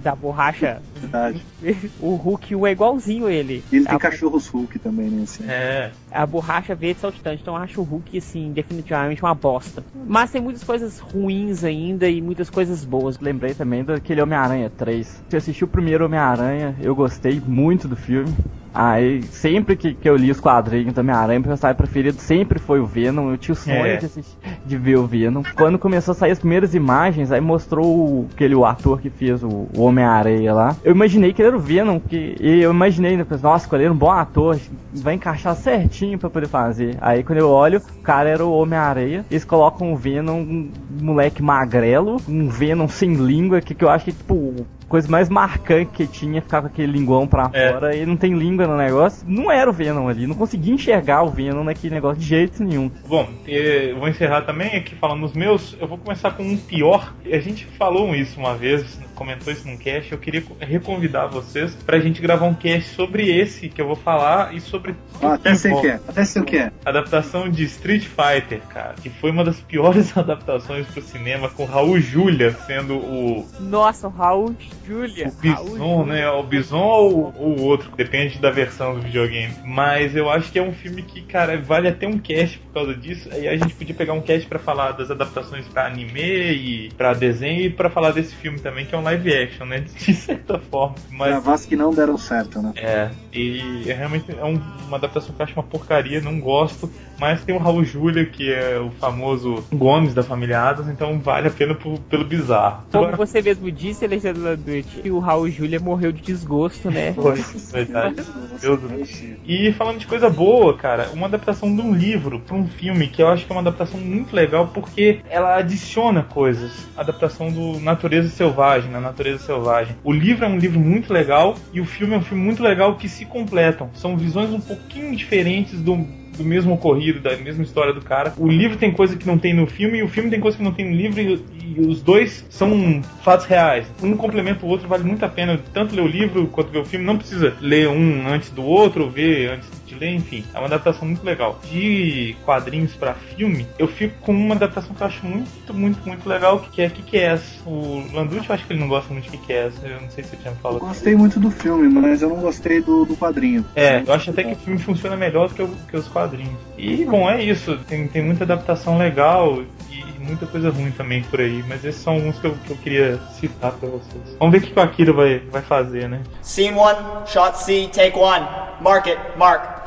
Da borracha. Verdade. O Hulk é igualzinho ele. Ele tem a... cachorros Hulk também, né? Assim. É. A borracha verde saltitante. Então eu acho o Hulk, assim, definitivamente uma bosta. Mas tem muitas coisas ruins ainda e muitas coisas boas. Lembrei também daquele Homem-Aranha 3. Você assistiu o primeiro Homem-Aranha, eu gostei muito do filme. Aí, sempre que, que eu li os quadrinhos da Homem-Aranha, meu personagem preferido sempre foi o Venom. Eu tinha o sonho é. de, assistir, de ver o Venom. Quando começou a sair as primeiras imagens, aí mostrou o, aquele o ator que fez o, o Homem-Aranha lá. Eu imaginei que ele era o Venom, que, e eu imaginei, né, nossa, ele era um bom ator, vai encaixar certinho para poder fazer. Aí quando eu olho, o cara era o Homem-Aranha. Eles colocam o Venom, um moleque magrelo, um Venom sem língua, que, que eu acho que, tipo, coisa mais marcante que tinha ficar com aquele linguão pra é. fora e não tem língua no negócio. Não era o Venom ali, não conseguia enxergar o Venom naquele negócio de jeito nenhum. Bom, eu vou encerrar também aqui falando os meus. Eu vou começar com um pior. A gente falou isso uma vez, comentou isso num cast. Eu queria reconvidar vocês pra gente gravar um cast sobre esse que eu vou falar e sobre. Ah, até sei o que é, até sei o que é. Adaptação de Street Fighter, cara, que foi uma das piores adaptações pro cinema, com Raul Julia sendo o. Nossa, o Raul Julia. O Bison, né? O Bison ou o outro, depende da versão do videogame. Mas eu acho que é um filme que, cara, vale até um cast por causa disso. Aí a gente podia pegar um cast para falar das adaptações para anime e para desenho e para falar desse filme também, que é um live action, né? De certa forma. Mas... Gravas que não deram certo, né? É, e é realmente é um, uma adaptação que eu acho uma porcaria, não gosto. Mas tem o Raul Júlia, que é o famoso Gomes da família Adams, então vale a pena por, pelo bizarro. Como Agora... você mesmo disse, Alexandre que o Raul Júlia morreu de desgosto, né? Foi, verdade. Deus e falando de coisa boa, cara, uma adaptação de um livro para um filme que eu acho que é uma adaptação muito legal porque ela adiciona coisas. Adaptação do Natureza Selvagem, na Natureza Selvagem. O livro é um livro muito legal e o filme é um filme muito legal que se completam. São visões um pouquinho diferentes do do mesmo ocorrido, da mesma história do cara. O livro tem coisa que não tem no filme e o filme tem coisa que não tem no livro e, e os dois são fatos reais. Um complementa o outro, vale muito a pena tanto ler o livro quanto ver o filme. Não precisa ler um antes do outro, ou ver antes de ler, enfim. É uma adaptação muito legal. De quadrinhos para filme, eu fico com uma adaptação que eu acho muito, muito, muito legal, que é Kick-Ass. O Landucci, eu acho que ele não gosta muito de Kick-Ass, eu não sei se você me falou. Eu gostei muito do filme, mas eu não gostei do, do quadrinho. É, eu acho até que o filme funciona melhor do que, o, que os quadrinhos. E, bom, é isso. Tem, tem muita adaptação legal e muita coisa ruim também por aí, mas esses são alguns que eu, que eu queria citar pra vocês. Vamos ver o que o Akira vai, vai fazer, né? Scene 1, shot C, take 1. Mark it, mark.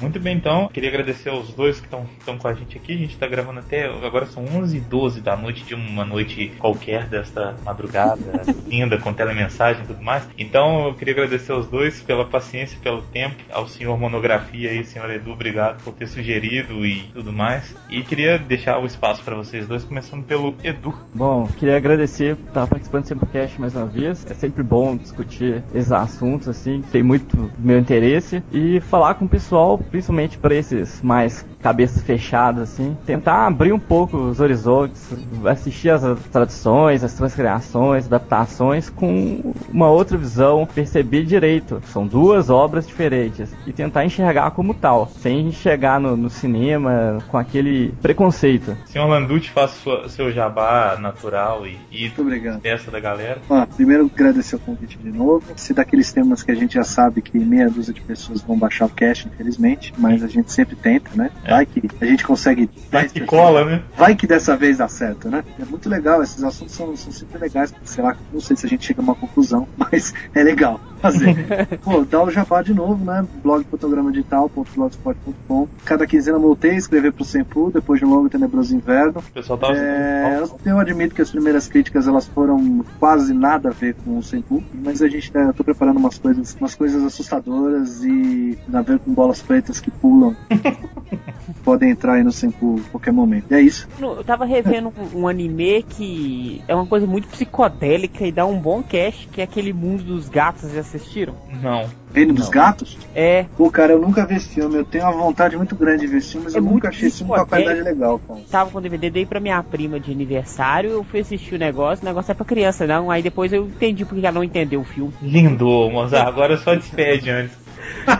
Muito bem, então, queria agradecer aos dois que estão com a gente aqui. A gente está gravando até agora são 11 e 12 da noite de uma noite qualquer desta madrugada linda, com telemensagem e tudo mais. Então, eu queria agradecer aos dois pela paciência, pelo tempo, ao senhor Monografia e senhor Edu, obrigado por ter sugerido e tudo mais. E queria deixar o espaço para vocês dois, começando pelo Edu. Bom, queria agradecer por estar participando do Simplecast mais uma vez. É sempre bom discutir esses assuntos, assim, tem muito meu interesse. E falar com o pessoal principalmente para esses mais cabeças fechadas, assim, tentar abrir um pouco os horizontes, assistir as traduções, as transcriações, adaptações com uma outra visão, perceber direito. São duas obras diferentes e tentar enxergar como tal, sem chegar no, no cinema com aquele preconceito. Senhor Landucci, faça sua, seu jabá natural e, e Muito obrigado. dessa da galera. Ó, primeiro agradecer o convite de novo. Se daqueles temas que a gente já sabe que meia dúzia de pessoas vão baixar o cast, infelizmente, mas a gente sempre tenta, né? Vai que a gente consegue. Vai que cola, né? Vai que dessa vez dá certo, né? É muito legal, esses assuntos são, são sempre legais. Sei lá, não sei se a gente chega a uma conclusão, mas é legal fazer. Pô, dá o jabá de novo, né? Blog fotograma digital.blogspot.com. Cada quinzena voltei a escrever pro Sempu, depois de um longo e tenebroso inverno. O pessoal tava É, eu, admito que as primeiras críticas elas foram quase nada a ver com o Senpu, mas a gente tá, eu tô preparando umas coisas, umas coisas assustadoras e a ver com bolas pretas que pulam. Podem entrar aí no Senpu a qualquer momento. E é isso. Eu tava revendo um, um anime que é uma coisa muito psicodélica e dá um bom cast, que é aquele mundo dos gatos. Já assistiram? Não. Reino dos Gatos? É, Pô, cara, eu nunca vi esse filme. Eu tenho uma vontade muito grande de ver esse filme, mas É eu muito nunca achei esse filme com uma qualidade legal, cara. tava com o DVD, dei pra minha prima de aniversário, eu fui assistir o negócio, o negócio é pra criança, não. Aí depois eu entendi porque ela não entendeu o filme. Lindo, Mozart. Agora só despede antes.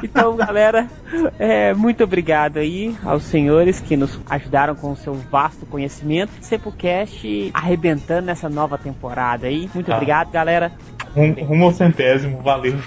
Então, galera, é, muito obrigado aí aos senhores que nos ajudaram com o seu vasto conhecimento. Sepulcast arrebentando nessa nova temporada aí. Muito Ah. obrigado, galera. Um, rumo ao centésimo, valeu.